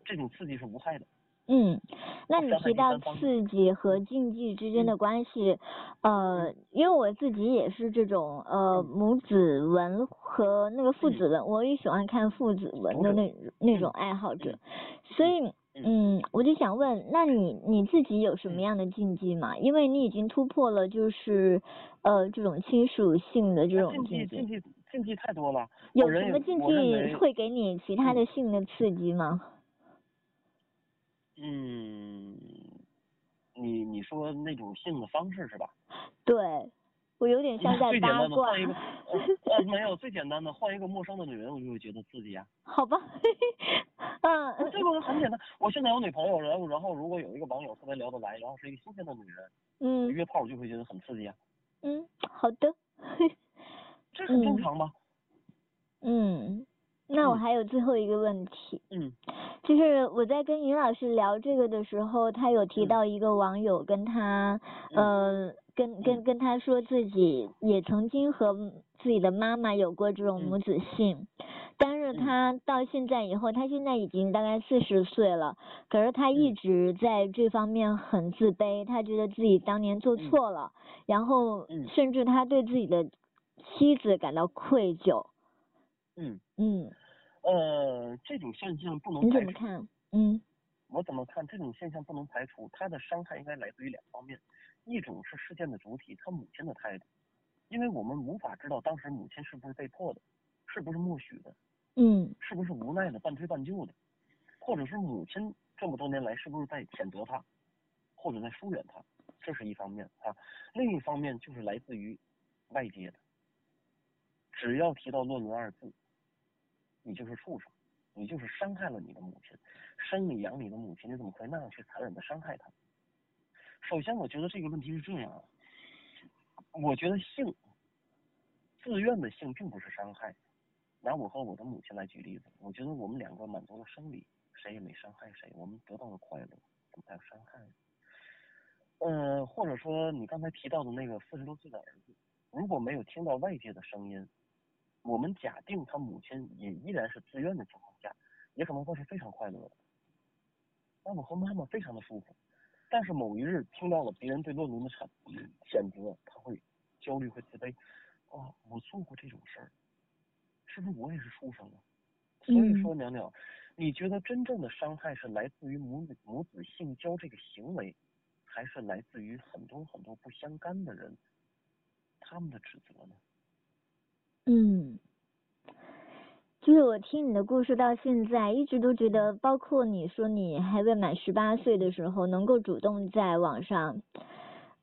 这种刺激是无害的。嗯，那你提到刺激和禁忌之间的关系，呃，因为我自己也是这种呃母子文和那个父子文，我也喜欢看父子文的那那种爱好者，所以。嗯，我就想问，那你你自己有什么样的禁忌吗？因为你已经突破了，就是呃这种亲属性的这种禁忌。禁忌禁忌太多了。有什么禁忌会给你其他的性的刺激吗？嗯，你你说那种性的方式是吧？对。我有点像 在八卦。换一个，呃，没有最简单的，换一个陌生的女人，我就会觉得刺激啊。好吧，嗯，这个很简单。我现在有女朋友，然后然后如果有一个网友特别聊得来，然后是一个新鲜的女人，嗯，约炮我就会觉得很刺激啊。嗯，好的。这很正常吗？嗯，那我还有最后一个问题。嗯。就是我在跟尹老师聊这个的时候，他有提到一个网友跟他，呃。跟跟跟他说自己也曾经和自己的妈妈有过这种母子性，但是他到现在以后，他现在已经大概四十岁了，可是他一直在这方面很自卑，他觉得自己当年做错了，然后甚至他对自己的妻子感到愧疚。嗯嗯。呃，这种现象不能。你怎么看？嗯。我怎么看这种现象不能排除，他的伤害应该来自于两方面。一种是事件的主体，他母亲的态度，因为我们无法知道当时母亲是不是被迫的，是不是默许的，嗯，是不是无奈的半推半就的，或者是母亲这么多年来是不是在谴责他，或者在疏远他，这是一方面啊。另一方面就是来自于外界的，只要提到乱伦二字，你就是畜生，你就是伤害了你的母亲，生你养你的母亲，你怎么会那样去残忍的伤害她？首先，我觉得这个问题是这样，我觉得性，自愿的性并不是伤害。拿我和我的母亲来举例子，我觉得我们两个满足了生理，谁也没伤害谁，我们得到了快乐，怎么还有伤害？嗯，或者说你刚才提到的那个四十多岁的儿子，如果没有听到外界的声音，我们假定他母亲也依然是自愿的情况下，也可能会是非常快乐的。那我和妈妈非常的舒服，但是某一日听到了别人对洛伦的谴谴责，他会焦虑会自卑。哦，我做过这种事儿，是不是我也是畜生啊？所以说，娘娘，你觉得真正的伤害是来自于母子母子性交这个行为，还是来自于很多很多不相干的人他们的指责呢？嗯，就是我听你的故事到现在，一直都觉得，包括你说你还未满十八岁的时候，能够主动在网上，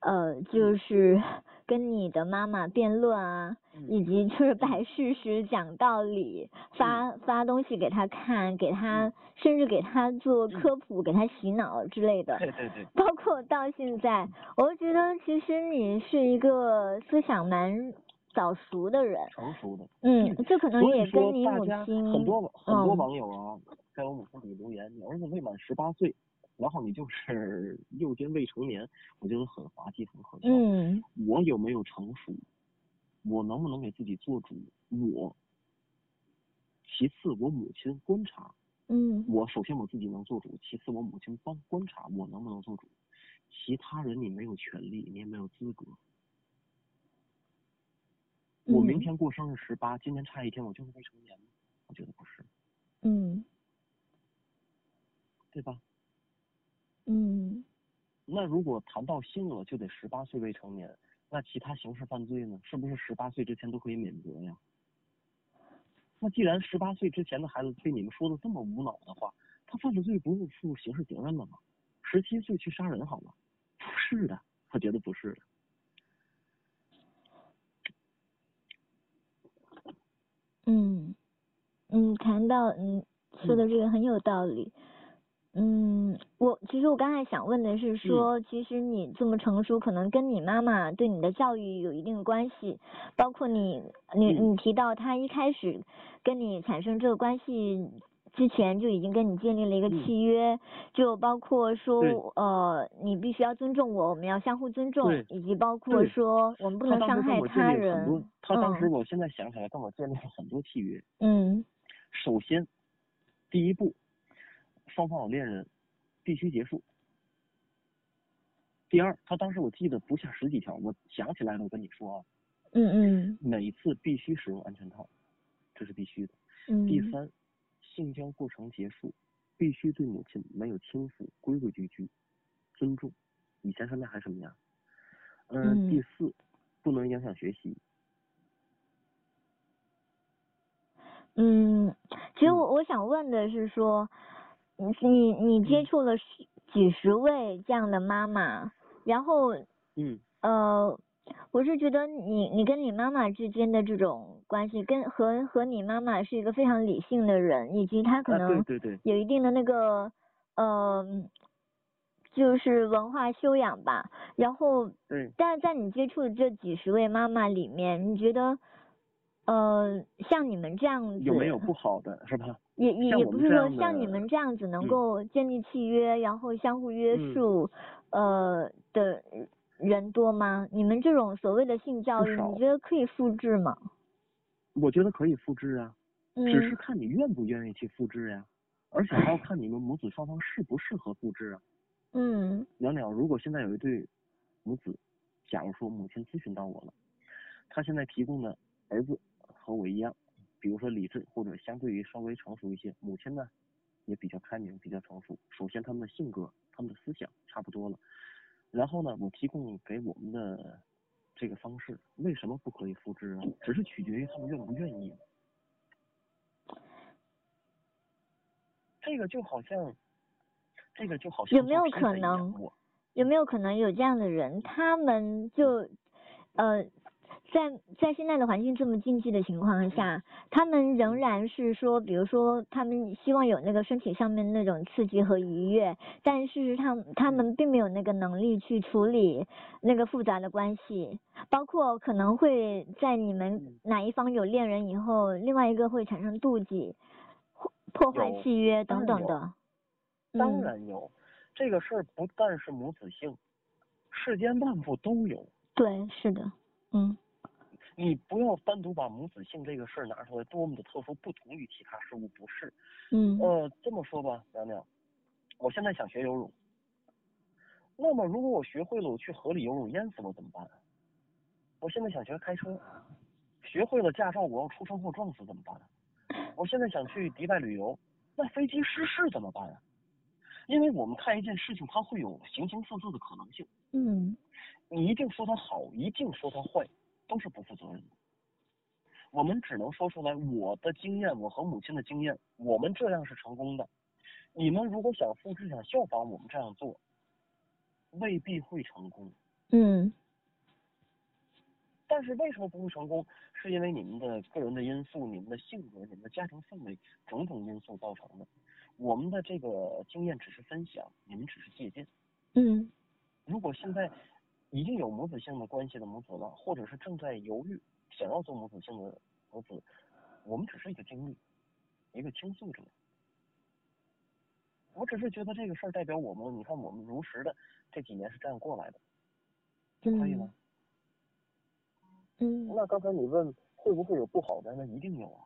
呃，就是跟你的妈妈辩论啊，以及就是摆事实、讲道理、发发东西给他看，给他甚至给他做科普、给他洗脑之类的。对对对。包括到现在，我觉得其实你是一个思想蛮。早熟的人，成熟的，嗯，这可能也跟你母亲很多很多网友啊，在我母亲里留言，你儿子未满十八岁，然后你就是 幼奸未成年，我觉得很滑稽，很可笑。嗯，我有没有成熟？我能不能给自己做主？我，其次我母亲观察，嗯，我首先我自己能做主，其次我母亲帮观察我能不能做主，其他人你没有权利，你也没有资格。我明天过生日十八，今天差一天，我就是未成年吗？我觉得不是。嗯。对吧？嗯。那如果谈到性了，就得十八岁未成年，那其他刑事犯罪呢？是不是十八岁之前都可以免责呀？那既然十八岁之前的孩子被你们说的这么无脑的话，他犯了罪不用负刑事责任了吗？十七岁去杀人好吗？不是的，我觉得不是的。嗯，嗯，谈到嗯说的这个很有道理，嗯，我其实我刚才想问的是说，其实你这么成熟，可能跟你妈妈对你的教育有一定的关系，包括你你你提到她一开始跟你产生这个关系。之前就已经跟你建立了一个契约，就包括说呃，你必须要尊重我，我们要相互尊重，以及包括说我们不能伤害他人。他当时我现在想起来跟我建立了很多契约。嗯。首先，第一步，双方有恋人必须结束。第二，他当时我记得不下十几条，我想起来了，我跟你说啊。嗯嗯。每次必须使用安全套，这是必须的。嗯。第三。性交过程结束，必须对母亲没有轻浮，规规矩矩，尊重。以前什么样还是什么样。嗯。第四，不能影响学习。嗯，其实我我想问的是说，你你接触了几十位这样的妈妈，然后嗯呃。我是觉得你你跟你妈妈之间的这种关系，跟和和你妈妈是一个非常理性的人，以及她可能有一定的那个呃，就是文化修养吧。然后，但是在你接触的这几十位妈妈里面，你觉得呃，像你们这样子有没有不好的是吧？也也也不是说像你们这样子能够建立契约，然后相互约束呃的。人多吗？你们这种所谓的性教育，你觉得可以复制吗？我觉得可以复制啊，只是看你愿不愿意去复制呀，而且还要看你们母子双方适不适合复制啊。嗯。鸟鸟，如果现在有一对母子，假如说母亲咨询到我了，他现在提供的儿子和我一样，比如说理智或者相对于稍微成熟一些，母亲呢也比较开明、比较成熟。首先他们的性格、他们的思想差不多了。然后呢，我提供给我们的这个方式，为什么不可以复制啊？只是取决于他们愿不愿意。这个就好像，这个就好像有没有可能？有没有可能有这样的人？他们就呃。在在现在的环境这么禁忌的情况下，他们仍然是说，比如说他们希望有那个身体上面那种刺激和愉悦，但事实上他们并没有那个能力去处理那个复杂的关系，包括可能会在你们哪一方有恋人以后，另外一个会产生妒忌，破坏契约等等的。当然有，这个事儿不但是母子性，世间万物都有。对，是的，嗯。你不要单独把母子性这个事儿拿出来，多么的特殊，不同于其他事物，不是。嗯呃，这么说吧，娘娘，我现在想学游泳，那么如果我学会了，我去河里游泳淹死了怎么办？我现在想学开车，学会了驾照，我要出车祸撞死怎么办？我现在想去迪拜旅游，那飞机失事怎么办啊？因为我们看一件事情，它会有形形色色的可能性。嗯你一定说它好，一定说它坏，都是不负责任的。我们只能说出来我的经验，我和母亲的经验，我们这样是成功的。你们如果想复制、想效仿我们这样做，未必会成功。嗯但是为什么不会成功？是因为你们的个人的因素、你们的性格、你们的家庭氛围种种因素造成的。我们的这个经验只是分享，你们只是借鉴。嗯如果现在已经有母子性的关系的母子了，或者是正在犹豫想要做母子性的母子，我们只是一个经历，一个倾诉者。我只是觉得这个事儿代表我们，你看我们如实的这几年是这样过来的，就可以吗。嗯那刚才你问会不会有不好的，那一定有啊。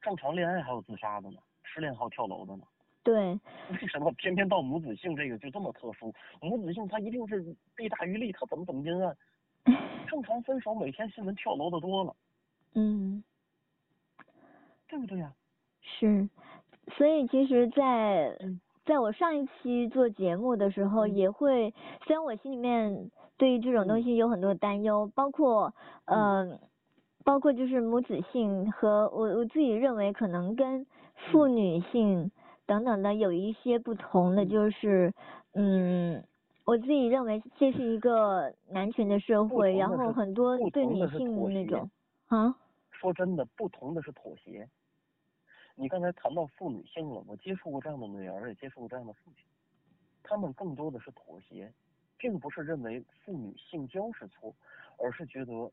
正常恋爱还有自杀的呢，失恋还有跳楼的呢。对，为什么偏偏到母子性这个就这么特殊？母子性它一定是弊大于利，它怎么怎么阴暗？正常分手每天新闻跳楼的多了，嗯。对不对呀、是，所以其实在，嗯。在我上一期做节目的时候，嗯。也会，虽然我心里面对于这种东西有很多担忧，包括，嗯。呃，包括就是母子性和我我自己认为可能跟父嗯女性等等的有一些不同的，就是，嗯。我自己认为这是一个男权的社会，然后很多对女性的那种，啊，说真的，不同的是妥协。你刚才谈到父女性了，我接触过这样的女儿，也接触过这样的父亲，他们更多的是妥协，并不是认为父女性交是错，而是觉得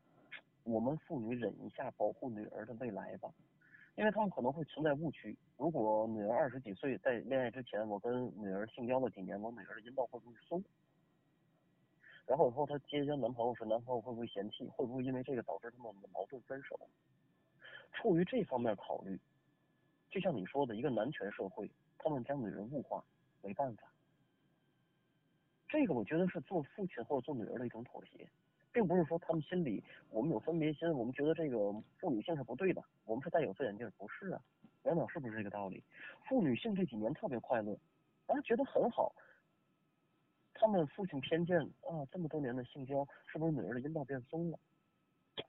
我们父女忍一下，保护女儿的未来吧。因为他们可能会存在误区，如果女儿二十几岁在恋爱之前，我跟女儿性交了几年，我女儿的阴道会不会松？然后以后她结交男朋友时，男朋友会不会嫌弃？会不会因为这个导致他们的矛盾分手？出于这方面考虑，就像你说的，一个男权社会，他们将女人物化，没办法。这个我觉得是做父亲或者做女儿的一种妥协，并不是说他们心里我们有分别心，我们觉得这个妇女性是不对的，我们是戴有色眼镜，不是啊，两秒是不是这个道理？妇女性这几年特别快乐，啊，觉得很好。他们父亲偏见啊，这么多年的性交，是不是女儿的阴道变松了？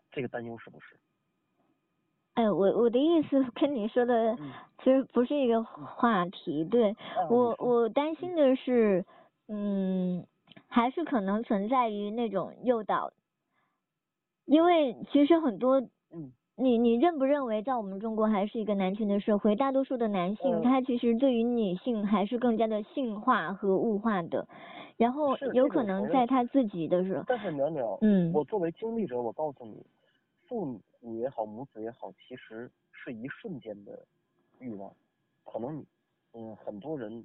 这个担忧是不是？哎，我我的意思跟你说的嗯其实不是一个话题，对啊我我担心的是，嗯，还是可能存在于那种诱导，因为其实很多嗯。你你认不认为，在我们中国还是一个男权的社会，大多数的男性嗯。他其实对于女性还是更加的性化和物化的，然后有可能在他自己的时候，但是淼淼，嗯我作为经历者，我告诉你，父女也好，母子也好，其实是一瞬间的欲望。可能你，嗯，很多人，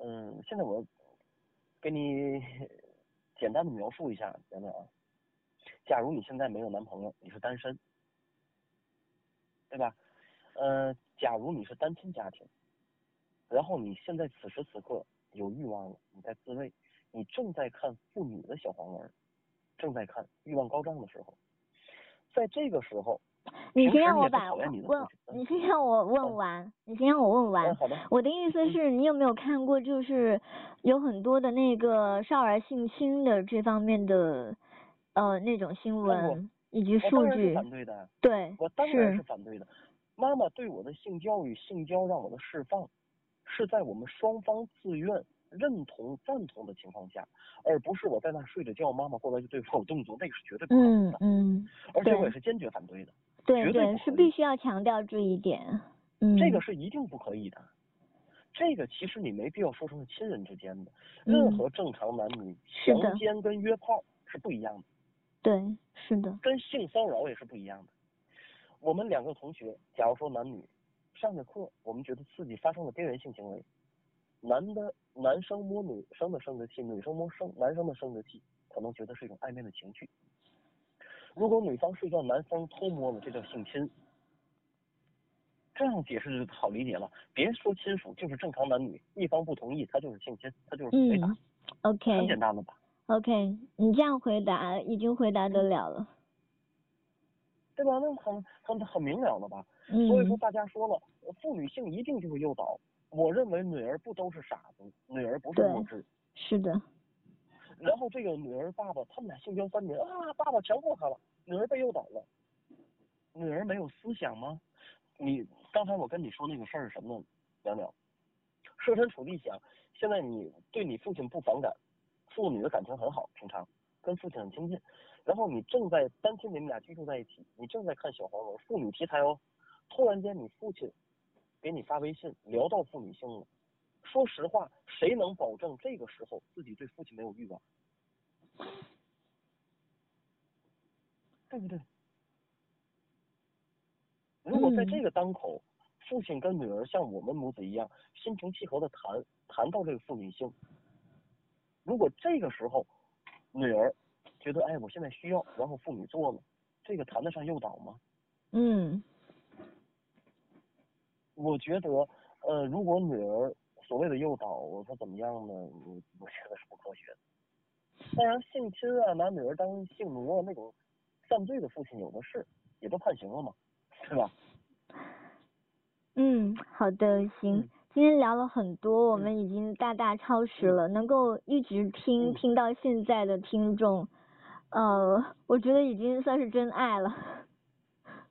嗯，现在我给你简单的描述一下，等等啊。假如你现在没有男朋友，你是单身，对吧？呃，假如你是单亲家庭，然后你现在此时此刻有欲望了，你在自慰，你正在看妇女的小黄文，正在看欲望高涨的时候，在这个时候，你先让我把问，你先让我问嗯完，你先让我问完嗯，。好的，我的意思是你有没有看过，就是有很多的那个少儿性侵的这方面的呃那种新闻以及数我当然是据？反对的，对我当然是是反对的。妈妈对我的性教育、性交让我的释放，是在我们双方自愿、认同、赞同的情况下，而不是我在那睡着觉，妈妈过来就对我有动作，那个是绝对不可能的。嗯嗯，而且我也是坚决反对的，对是必须要强调这一点。嗯，这个是一定不可以的。这个其实你没必要说成是亲人之间的，嗯任何正常男女强奸跟约炮是不一样的。对是的，跟性骚扰也是不一样的。我们两个同学，假如说男女上着课，我们觉得自己，发生了边缘性行为，男的男生摸女生的生殖器，女生摸生男生的生殖器，可能觉得是一种暧昧的情绪。如果女方睡觉，男方偷摸了，这叫性侵。这样解释就好理解了，别说亲属，就是正常男女，一方不同意，他就是性侵，他就是违法，嗯，OK 很简单了吧？OK，你这样回答已经回答得了了。对吧？那很很很明了了吧？嗯，所以说大家说了，妇女性一定就是诱导。我认为女儿不都是傻子，女儿不是对弱智。是的，然后这个女儿爸爸他们俩性交三年啊，爸爸强迫她了，女儿被诱导了，女儿没有思想吗？你刚才我跟你说那个事儿是什么呢？聊聊，设身处地想，现在你对你父亲不反感，父女的感情很好，平常跟父亲很亲近，然后你正在担心，你们俩居住在一起，你正在看小黄文，父女题材哦，突然间你父亲给你发微信聊到父女性了。说实话，谁能保证这个时候自己对父亲没有欲望？对不对？如果在这个当口，父亲跟女儿像我们母子一样心平气和的谈谈到这个父女性，如果这个时候女儿觉得哎我现在需要，然后父女做了，这个谈得上诱导吗？嗯我觉得呃，如果女儿所谓的诱导，我说怎么样呢？我我觉得是不科学的。当然，性侵啊，拿女儿当性奴啊，那种犯罪的父亲有的是，也都判刑了嘛，对吧？嗯，好的，行。嗯今天聊了很多，我们已经大大超时了。能够一直听嗯听到现在的听众，呃，我觉得已经算是真爱了。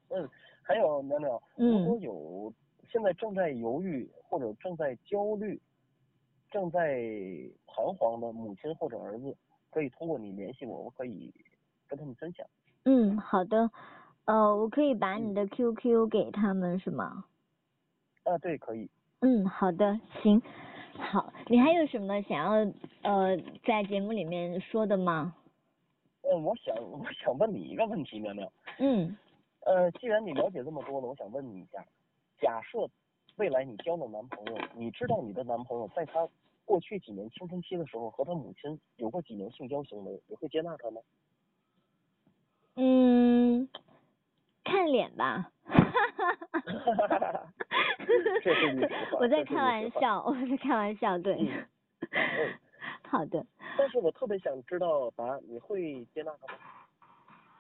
嗯，还有苗苗，如果嗯有现在正在犹豫或者正在焦虑、正在彷徨的母亲或者儿子，可以通过你联系我，我可以跟他们分享。嗯，好的。呃，我可以把你嗯的 QQ 给他们是吗？啊，对，可以。嗯，好的，行。好，你还有什么想要呃在节目里面说的吗？嗯，我想我想问你一个问题，苗苗。嗯呃，既然你了解这么多了，我想问你一下，假设未来你交了男朋友，你知道你的男朋友在他过去几年青春期的时候和他母亲有过几年性交行为，你会接纳他吗？嗯，看脸吧。这是你实话我在开这是你实话玩笑，我在开玩笑，对。嗯嗯，好的。但是我特别想知道答案，你会接纳他吗？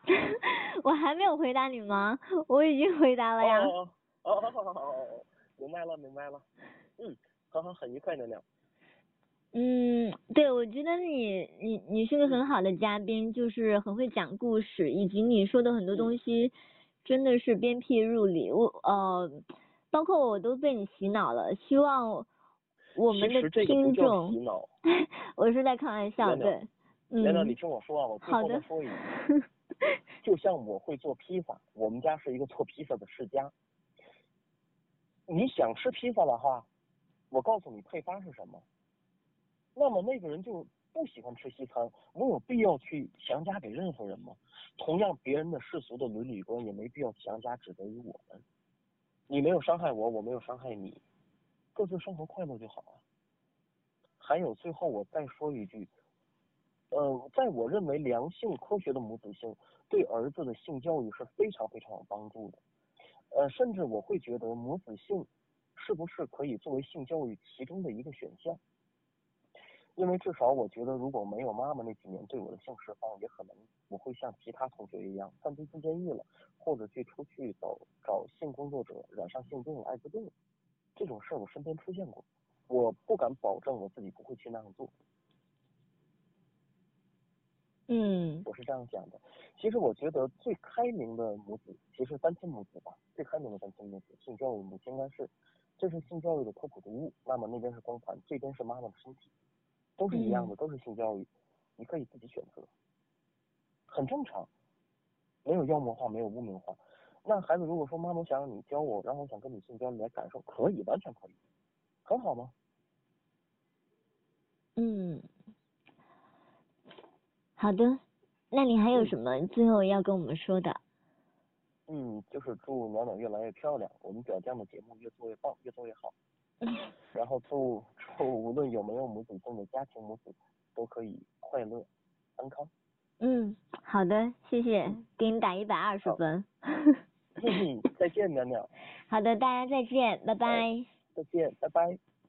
我还没有回答你吗？我已经回答了呀。哦哦明白了明白了，嗯，好好，很愉快，的聊。嗯，对，我觉得你你你是个很好的嘉宾，就是很会讲故事，以及你说的很多东西真的是鞭辟入里。我呃，包括我都被你洗脑了。希望我们的听众洗，脑，我是在开玩笑，对，嗯。娘娘，你听我说啊，我最好的后再说一句，就像我会做披萨，我们家是一个做披萨的世家。你想吃披萨的话，我告诉你配方是什么。那么那个人就不喜欢吃西餐，我有必要去强加给任何人吗？同样，别人的世俗的伦理观也没必要强加指责于我们。你没有伤害我，我没有伤害你，各自生活快乐就好啊。还有最后我再说一句，呃，在我认为良性科学的母子性对儿子的性教育是非常非常有帮助的，呃，甚至我会觉得母子性是不是可以作为性教育其中的一个选项？因为至少我觉得，如果没有妈妈那几年对我的性释放，也可能我会像其他同学一样犯罪进监狱了，或者去出去找找性工作者染上性病、艾滋病，这种事儿我身边出现过，我不敢保证我自己不会去那样做。嗯我是这样讲的。其实我觉得最开明的母子，其实单亲母子吧，最开明的单亲母子，性教育母亲应该是，这是性教育的科普读物，那么那边是光盘，这边是妈妈的身体，都是一样的，都是性教育，你可以自己选择，很正常，没有妖魔化，没有污名化。那孩子如果说妈妈想让你教我，然后我想跟你性交，你来感受，可以，完全可以，很好吗？嗯，好的。那你还有什么最后要跟我们说的？嗯，就是祝暖暖越来越漂亮，我们表酱的节目越做越棒，越做越好。然后祝祝无论有没有母子症的家庭母子都可以快乐安康。嗯，好的，谢谢，给你打一百二十分。再见，淼淼，好的，大家再见，拜拜。再见，拜拜。